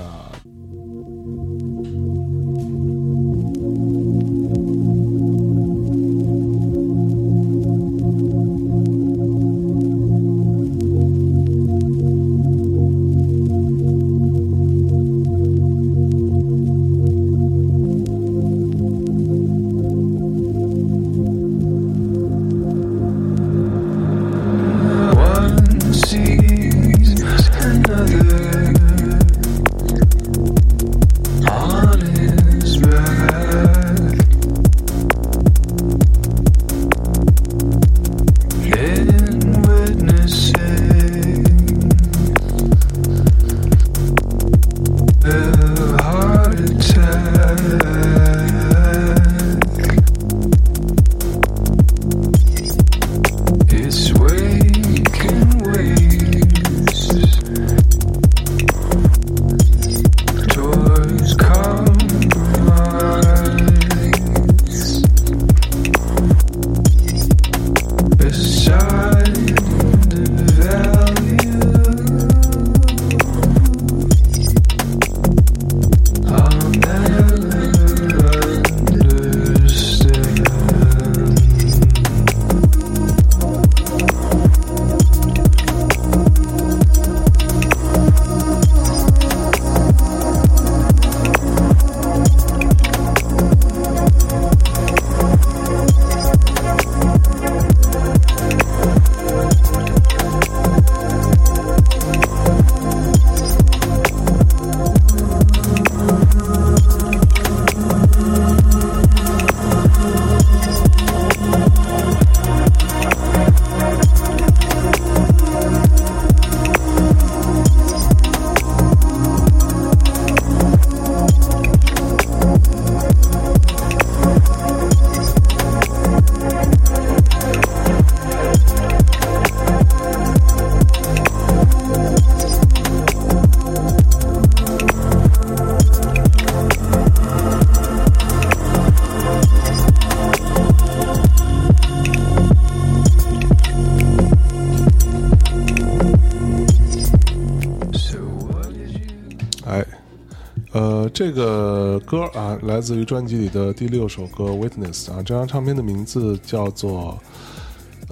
这个歌啊，来自于专辑里的第六首歌《Witness》啊，这张唱片的名字叫做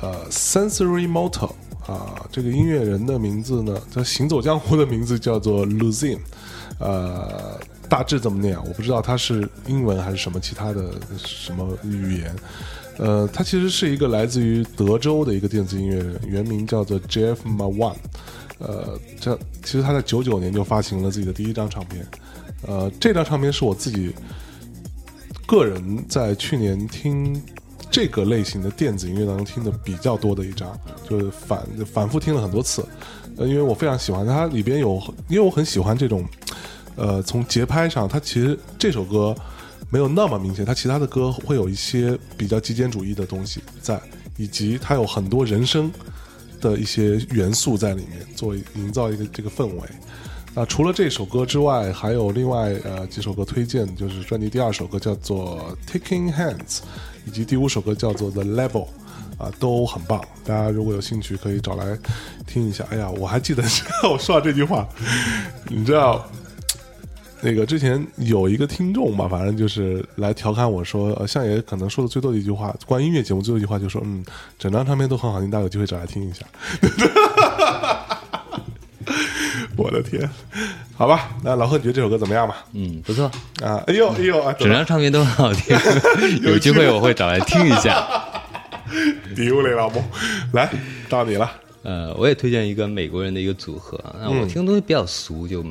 呃 Sensory Motor 啊，这个音乐人的名字呢，他行走江湖的名字叫做 Luzin，呃，大致怎么念我不知道，他是英文还是什么其他的什么语言。呃，他其实是一个来自于德州的一个电子音乐人，原名叫做 Jeff Mawan。呃，这其实他在九九年就发行了自己的第一张唱片。呃，这张唱片是我自己个人在去年听这个类型的电子音乐当中听的比较多的一张，就是反反复听了很多次。呃，因为我非常喜欢它里边有，因为我很喜欢这种，呃，从节拍上，它其实这首歌没有那么明显，它其他的歌会有一些比较极简主义的东西在，以及它有很多人声的一些元素在里面，做营造一个这个氛围。那除了这首歌之外，还有另外呃几首歌推荐，就是专辑第二首歌叫做《Taking Hands》，以及第五首歌叫做《The Level》，啊，都很棒。大家如果有兴趣，可以找来听一下。哎呀，我还记得 我说到这句话，你知道，那个之前有一个听众吧，反正就是来调侃我说，呃，相爷可能说的最多的一句话，关于音乐节目最后一句话就说，嗯，整张唱片都很好听，大家有机会找来听一下。我的天，好吧，那老贺，你觉得这首歌怎么样吧？嗯，不错，啊，哎呦哎呦啊，整张唱片都很好听，有机会我会找来听一下。丢了老母，来到你了，呃，我也推荐一个美国人的一个组合啊，那我听的东西比较俗，就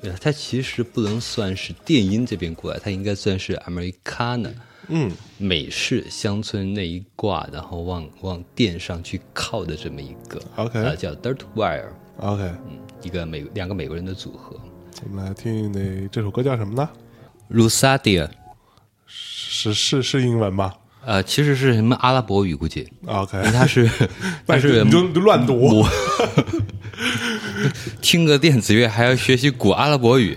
呃它其实不能算是电音这边过来，它应该算是 Americana，嗯，美式乡村那一挂，然后往往电上去靠的这么一个 OK 呃叫 Dirt Wire，OK，嗯，一个美两个美国人的组合我们来听那这首歌叫什么呢？，Rusadia，是是是英文吗呃，其实是什么阿拉伯语估计，？OK，因为它是 但是你就你就乱读听个电子乐还要学习古阿拉伯语，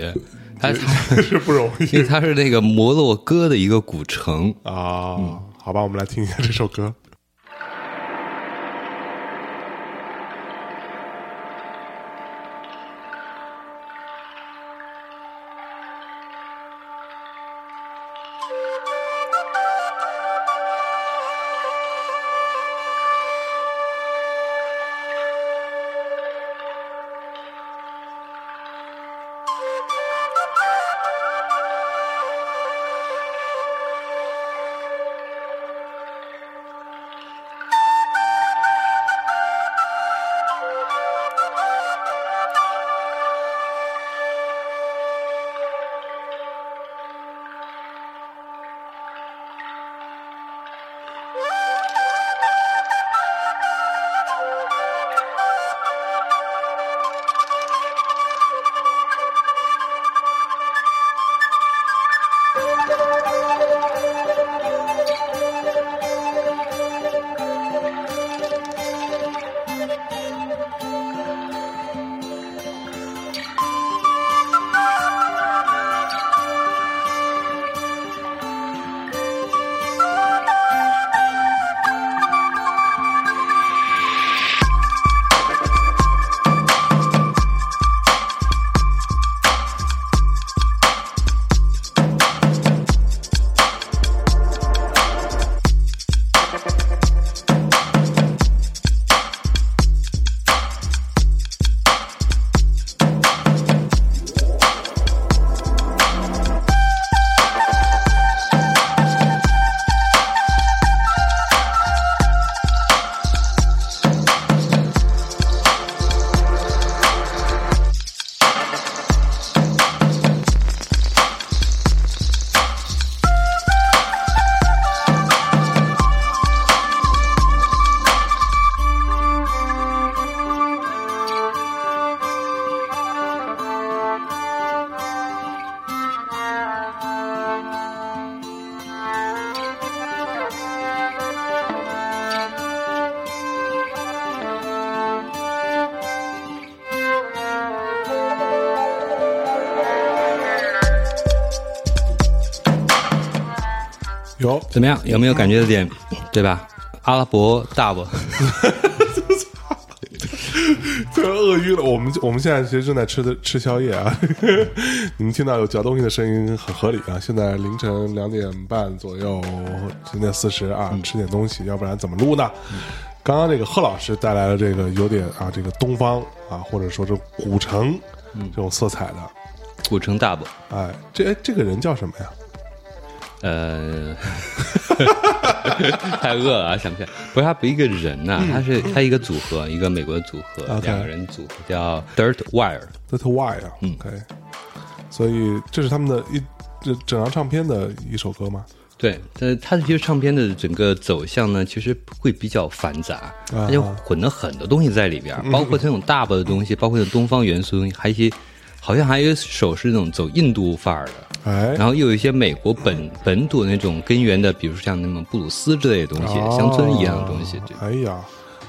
它它 是不容易因为它是那个摩洛哥的一个古城。啊。好吧，我们来听一下这首歌。有怎么样？有没有感觉有点，对吧？阿拉伯大不？突然饿晕了。我们我们现在其实正在吃的吃宵夜啊，你们听到有嚼东西的声音很合理啊。现在凌晨两点半左右，零点四十啊，吃点东西，要不然怎么录呢？刚刚这个贺老师带来了这个有点啊，这个东方啊，或者说是古城这种色彩的，古城大伯，哎，这哎这个人叫什么呀？呃，太饿了啊，想不起来。不是他不一个人呐、他是他一个组合，一个美国的组合两个人组合叫 Dirt Wire，Dirt Wire，、嗯。O k 所以这是他们的一这整张唱片的一首歌吗？对，呃，他的其实唱片的整个走向呢，其实会比较繁杂，它就混了很多东西在里边儿，包括这种大把的东西，包括这种东方元素东西，还有一些好像还有一首是那种走印度范儿的，哎，然后又有一些美国本本土那种根源的，比如说像那种布鲁斯之类的东西，乡村一样的东西。这哎呀，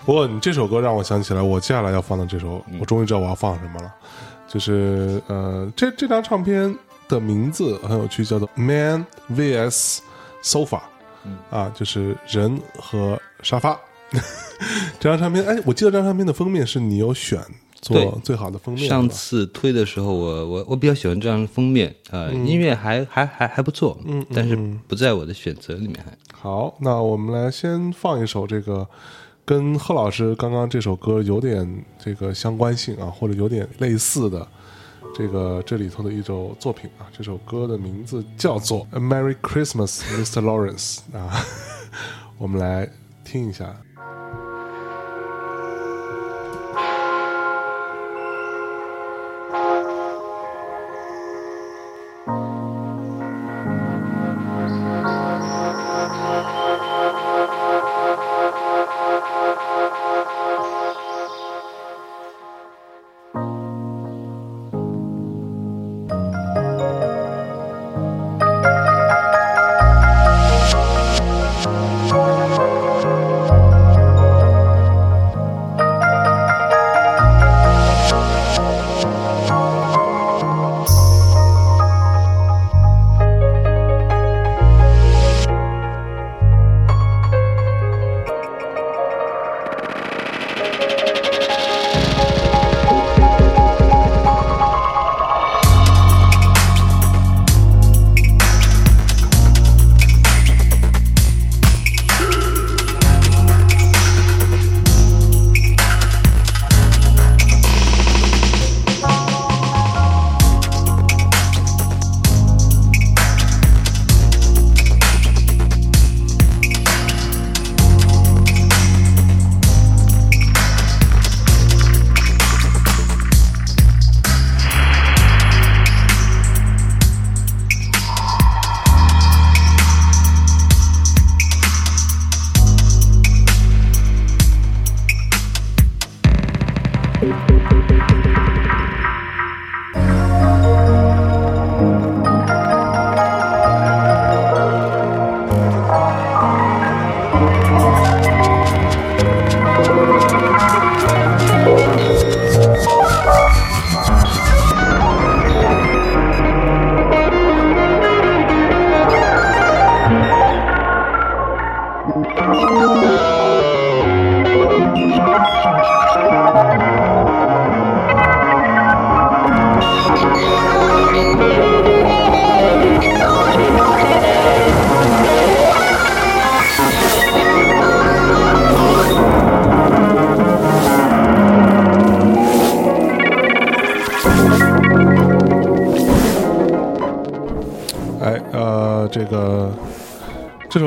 不过你这首歌让我想起来，我接下来要放的这首，我终于知道我要放什么了，就是呃，这这张唱片的名字很有趣，叫做《Man vs Sofa》，啊，就是人和沙发。这张唱片，哎，我记得这张唱片的封面是你有选做对最好的封面，上次推的时候我，我我比较喜欢这样的封面，呃，音乐还还还还不错，嗯，但是不在我的选择里面还。好，那我们来先放一首这个跟贺老师刚刚这首歌有点这个相关性啊，或者有点类似的这个这里头的一首作品啊。这首歌的名字叫做《A Merry Christmas, Mr. Lawrence》啊，我们来听一下。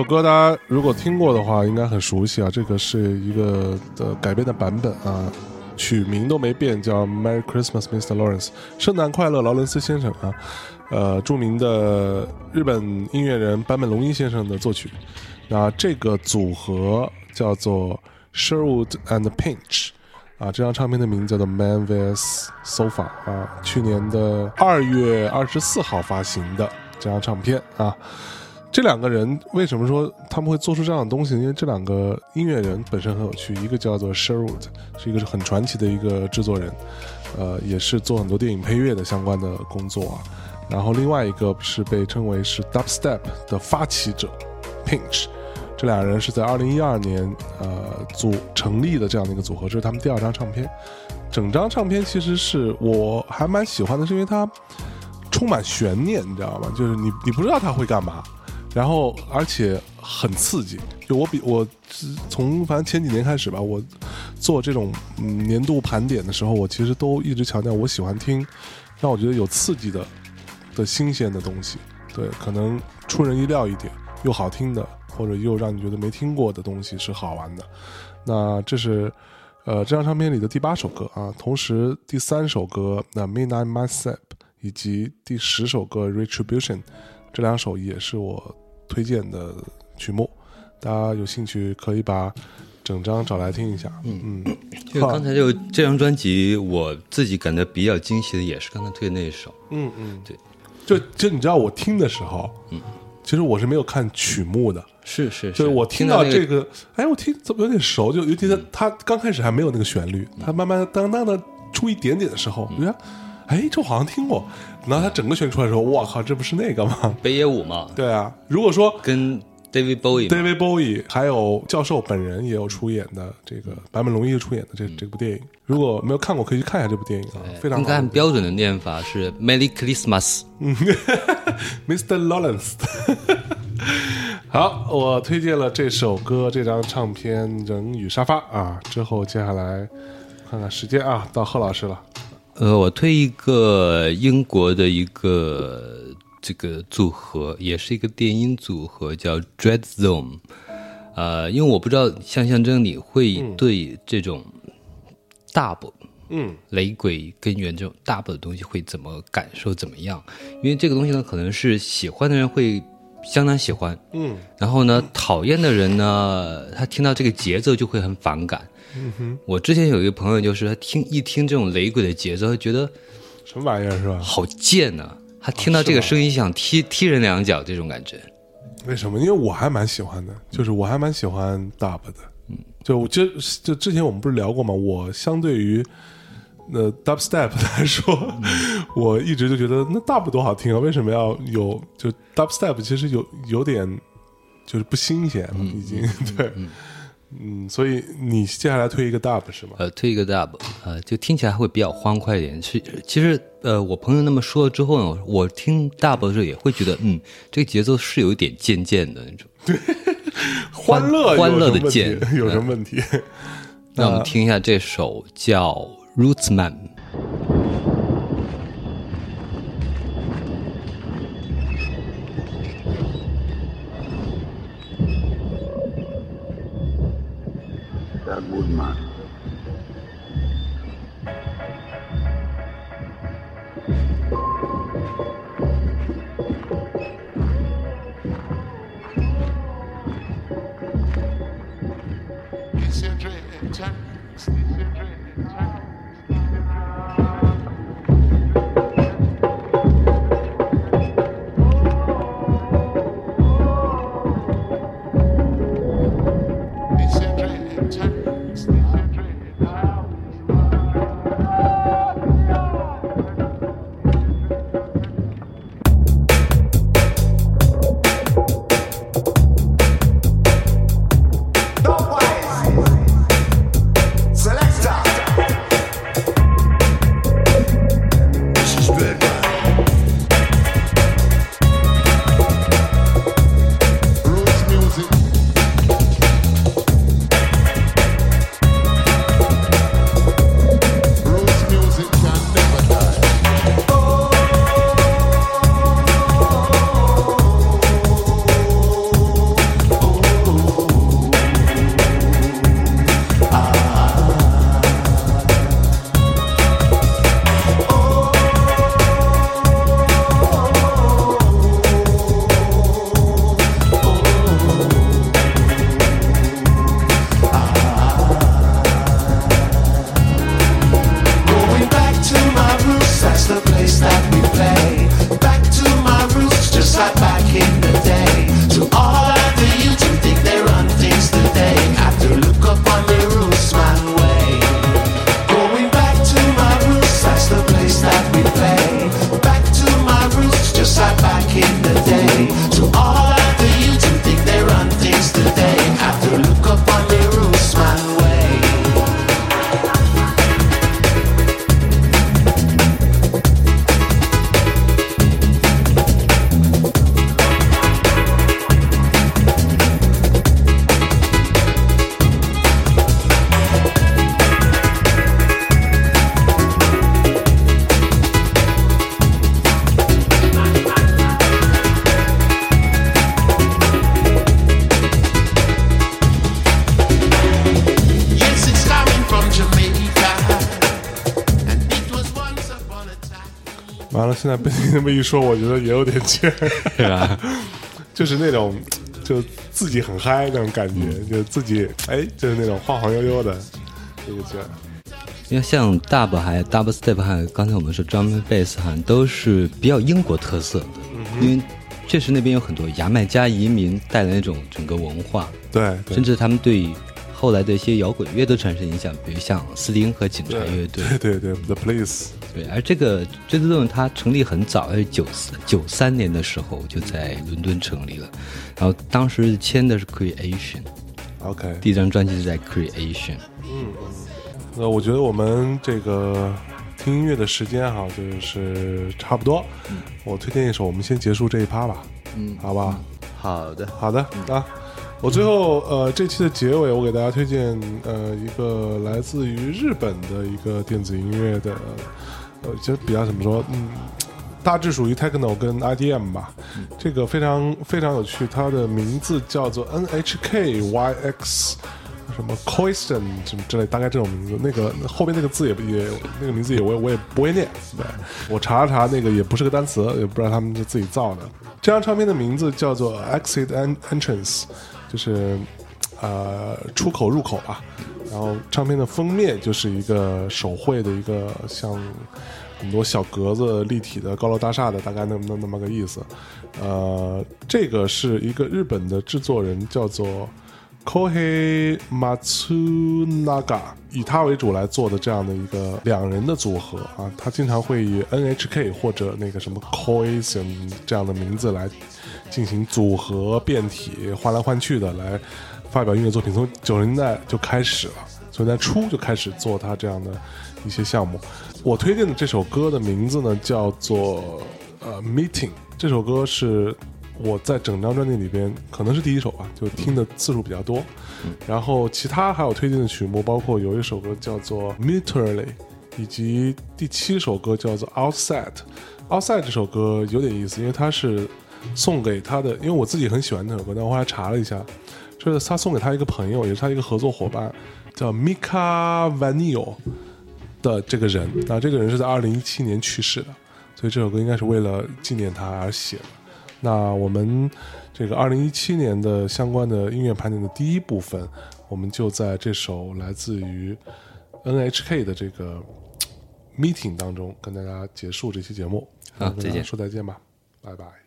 首歌大家如果听过的话，应该很熟悉啊。这个是一个的改编的版本啊，曲名都没变，叫《Merry Christmas, Mr. Lawrence》，圣诞快乐，劳伦斯先生啊。呃，著名的日本音乐人坂本龙一先生的作曲。那这个组合叫做 Sherwood and Pinch。啊，这张唱片的名字叫做《Man vs Sofa》啊，去年的二月二十四号发行的这张唱片啊。这两个人为什么说他们会做出这样的东西？因为这两个音乐人本身很有趣，一个叫做 Sherwood，是一个是很传奇的一个制作人，呃，也是做很多电影配乐的相关的工作啊。然后另外一个是被称为是 Dubstep 的发起者 Pinch。这俩人是在二零一二年呃组成立的这样的一个组合，这是他们第二张唱片。整张唱片其实是我还蛮喜欢的，是因为它充满悬念，你知道吗？就是你你不知道他会干嘛，然后而且很刺激。就我比我从反正前几年开始吧，我做这种嗯年度盘点的时候，我其实都一直强调我喜欢听让我觉得有刺激的的新鲜的东西。对，可能出人意料一点，又好听的，或者又让你觉得没听过的东西是好玩的。那这是呃这张唱片里的第八首歌啊，同时第三首歌那 Midnight Mass Up 以及第十首歌 Retribution 这两首也是我推荐的曲目，大家有兴趣可以把整张找来听一下。嗯。嗯，就刚才就这张专辑，我自己感觉比较惊喜的也是刚才推的那一首。嗯嗯，对，就就你知道我听的时候，嗯，其实我是没有看曲目的，是是，就是我听到这个，哎，我听怎么有点熟？就尤其是他刚开始还没有那个旋律，嗯。他慢慢当当的出一点点的时候，我觉得，哎，这我好像听过。然后他整个旋律出来的时候，我靠，这不是那个吗？北野武吗，对啊，如果说跟 David Bowie、David Bowie 还有教授本人也有出演的这个坂本龙一出演的这这部电影，如果没有看过，可以去看一下这部电影啊，非常应该按标准的念法是 Merry Christmas。Mr. Lawrence。好，我推荐了这首歌、这张唱片《人与沙发》啊。之后接下来看看时间啊，到贺老师了。呃，我推一个英国的一个这个组合，也是一个电音组合，叫 Dread Zone。呃，因为我不知道像象征你会对这种 dub 嗯雷鬼根源这种 dub 的东西会怎么感受怎么样？因为这个东西呢，可能是喜欢的人会相当喜欢，嗯然后呢，讨厌的人呢，他听到这个节奏就会很反感。嗯哼，我之前有一个朋友，就是他听一听这种雷鬼的节奏，他觉得什么玩意儿是吧？好贱呐、他听到这个声音想踢踢人两脚，这种感觉。为什么？因为我还蛮喜欢的，就是我还蛮喜欢 dub 的。嗯，就我就就之前我们不是聊过吗？我相对于那 dubstep 来说，我一直就觉得那 dub 多好听啊！为什么要有就 dubstep 其实有有点就是不新鲜了，已经、对。嗯，所以你接下来推一个 dub 是吗？呃，推一个 dub，呃，就听起来会比较欢快一点。是，其实呃，我朋友那么说了之后呢，我听 dub 的时候也会觉得，嗯，这个节奏是有一点渐渐的那种。对 欢乐欢乐的渐有什么问题？那我们听一下这首叫《Rootsman》。在被你那么一说，我觉得也有点贱，对吧？就是那种就自己很嗨那种感觉，就自己哎，就是那种晃晃悠悠的那个劲儿。因为像 dub 还有 dub step 还有刚才我们说 drum bass 好像都是比较英国特色的，因为确实那边有很多牙买加移民带来那种整个文化，对，对甚至他们对后来的一些摇滚乐都产生影响，比如像斯丁和警察乐队。对对对，The Police，对，而这个追思动它成立很早，是九四九三年的时候就在伦敦成立了，然后当时签的是 Creation，OK，第一张专辑是在 Creation。嗯那我觉得我们这个听音乐的时间哈，就是差不多。我推荐一首，我们先结束这一趴吧。嗯，好吧。好的，好的啊，我最后呃这期的结尾，我给大家推荐呃一个来自于日本的一个电子音乐的，呃，就比较怎么说，嗯，大致属于 techno 跟 IDM 吧。这个非常非常有趣，它的名字叫做 NHKYX。什么 c o i s t o n 什么之类，大概这种名字，那个后边那个字也也那个名字也我也我也不会念，对我查了查，那个也不是个单词，也不知道他们是自己造的。这张唱片的名字叫做 Exit and Entrance，就是呃出口入口吧。然后唱片的封面就是一个手绘的一个像很多小格子立体的高楼大厦的，大概那那那么个意思。呃，这个是一个日本的制作人，叫做 Kohei Matsunaga，以他为主来做的这样的一个两人的组合啊，他经常会以 NHK 或者那个什么 Cohesion 这样的名字来进行组合变体，换来换去的来发表音乐作品。从九十年代就开始了，九十年代初就开始做他这样的一些项目。我推荐的这首歌的名字呢，叫做呃 Meeting。这首歌是我在整张专辑里边可能是第一首吧，就听的次数比较多。然后其他还有推荐的曲目，包括有一首歌叫做 Mutually，以及第七首歌叫做 Outside。Outside 这首歌有点意思，因为它是送给他的，因为我自己很喜欢这首歌，但我后来查了一下，就是他送给他一个朋友，也是他一个合作伙伴，叫 Mika Vanille 的这个人。那这个人是在二零一七年去世的，所以这首歌应该是为了纪念他而写的。那我们这个二零一七年的相关的音乐盘点的第一部分，我们就在这首来自于 NHK 的这个 meeting 当中跟大家结束这期节目。好再见说再见吧，拜拜。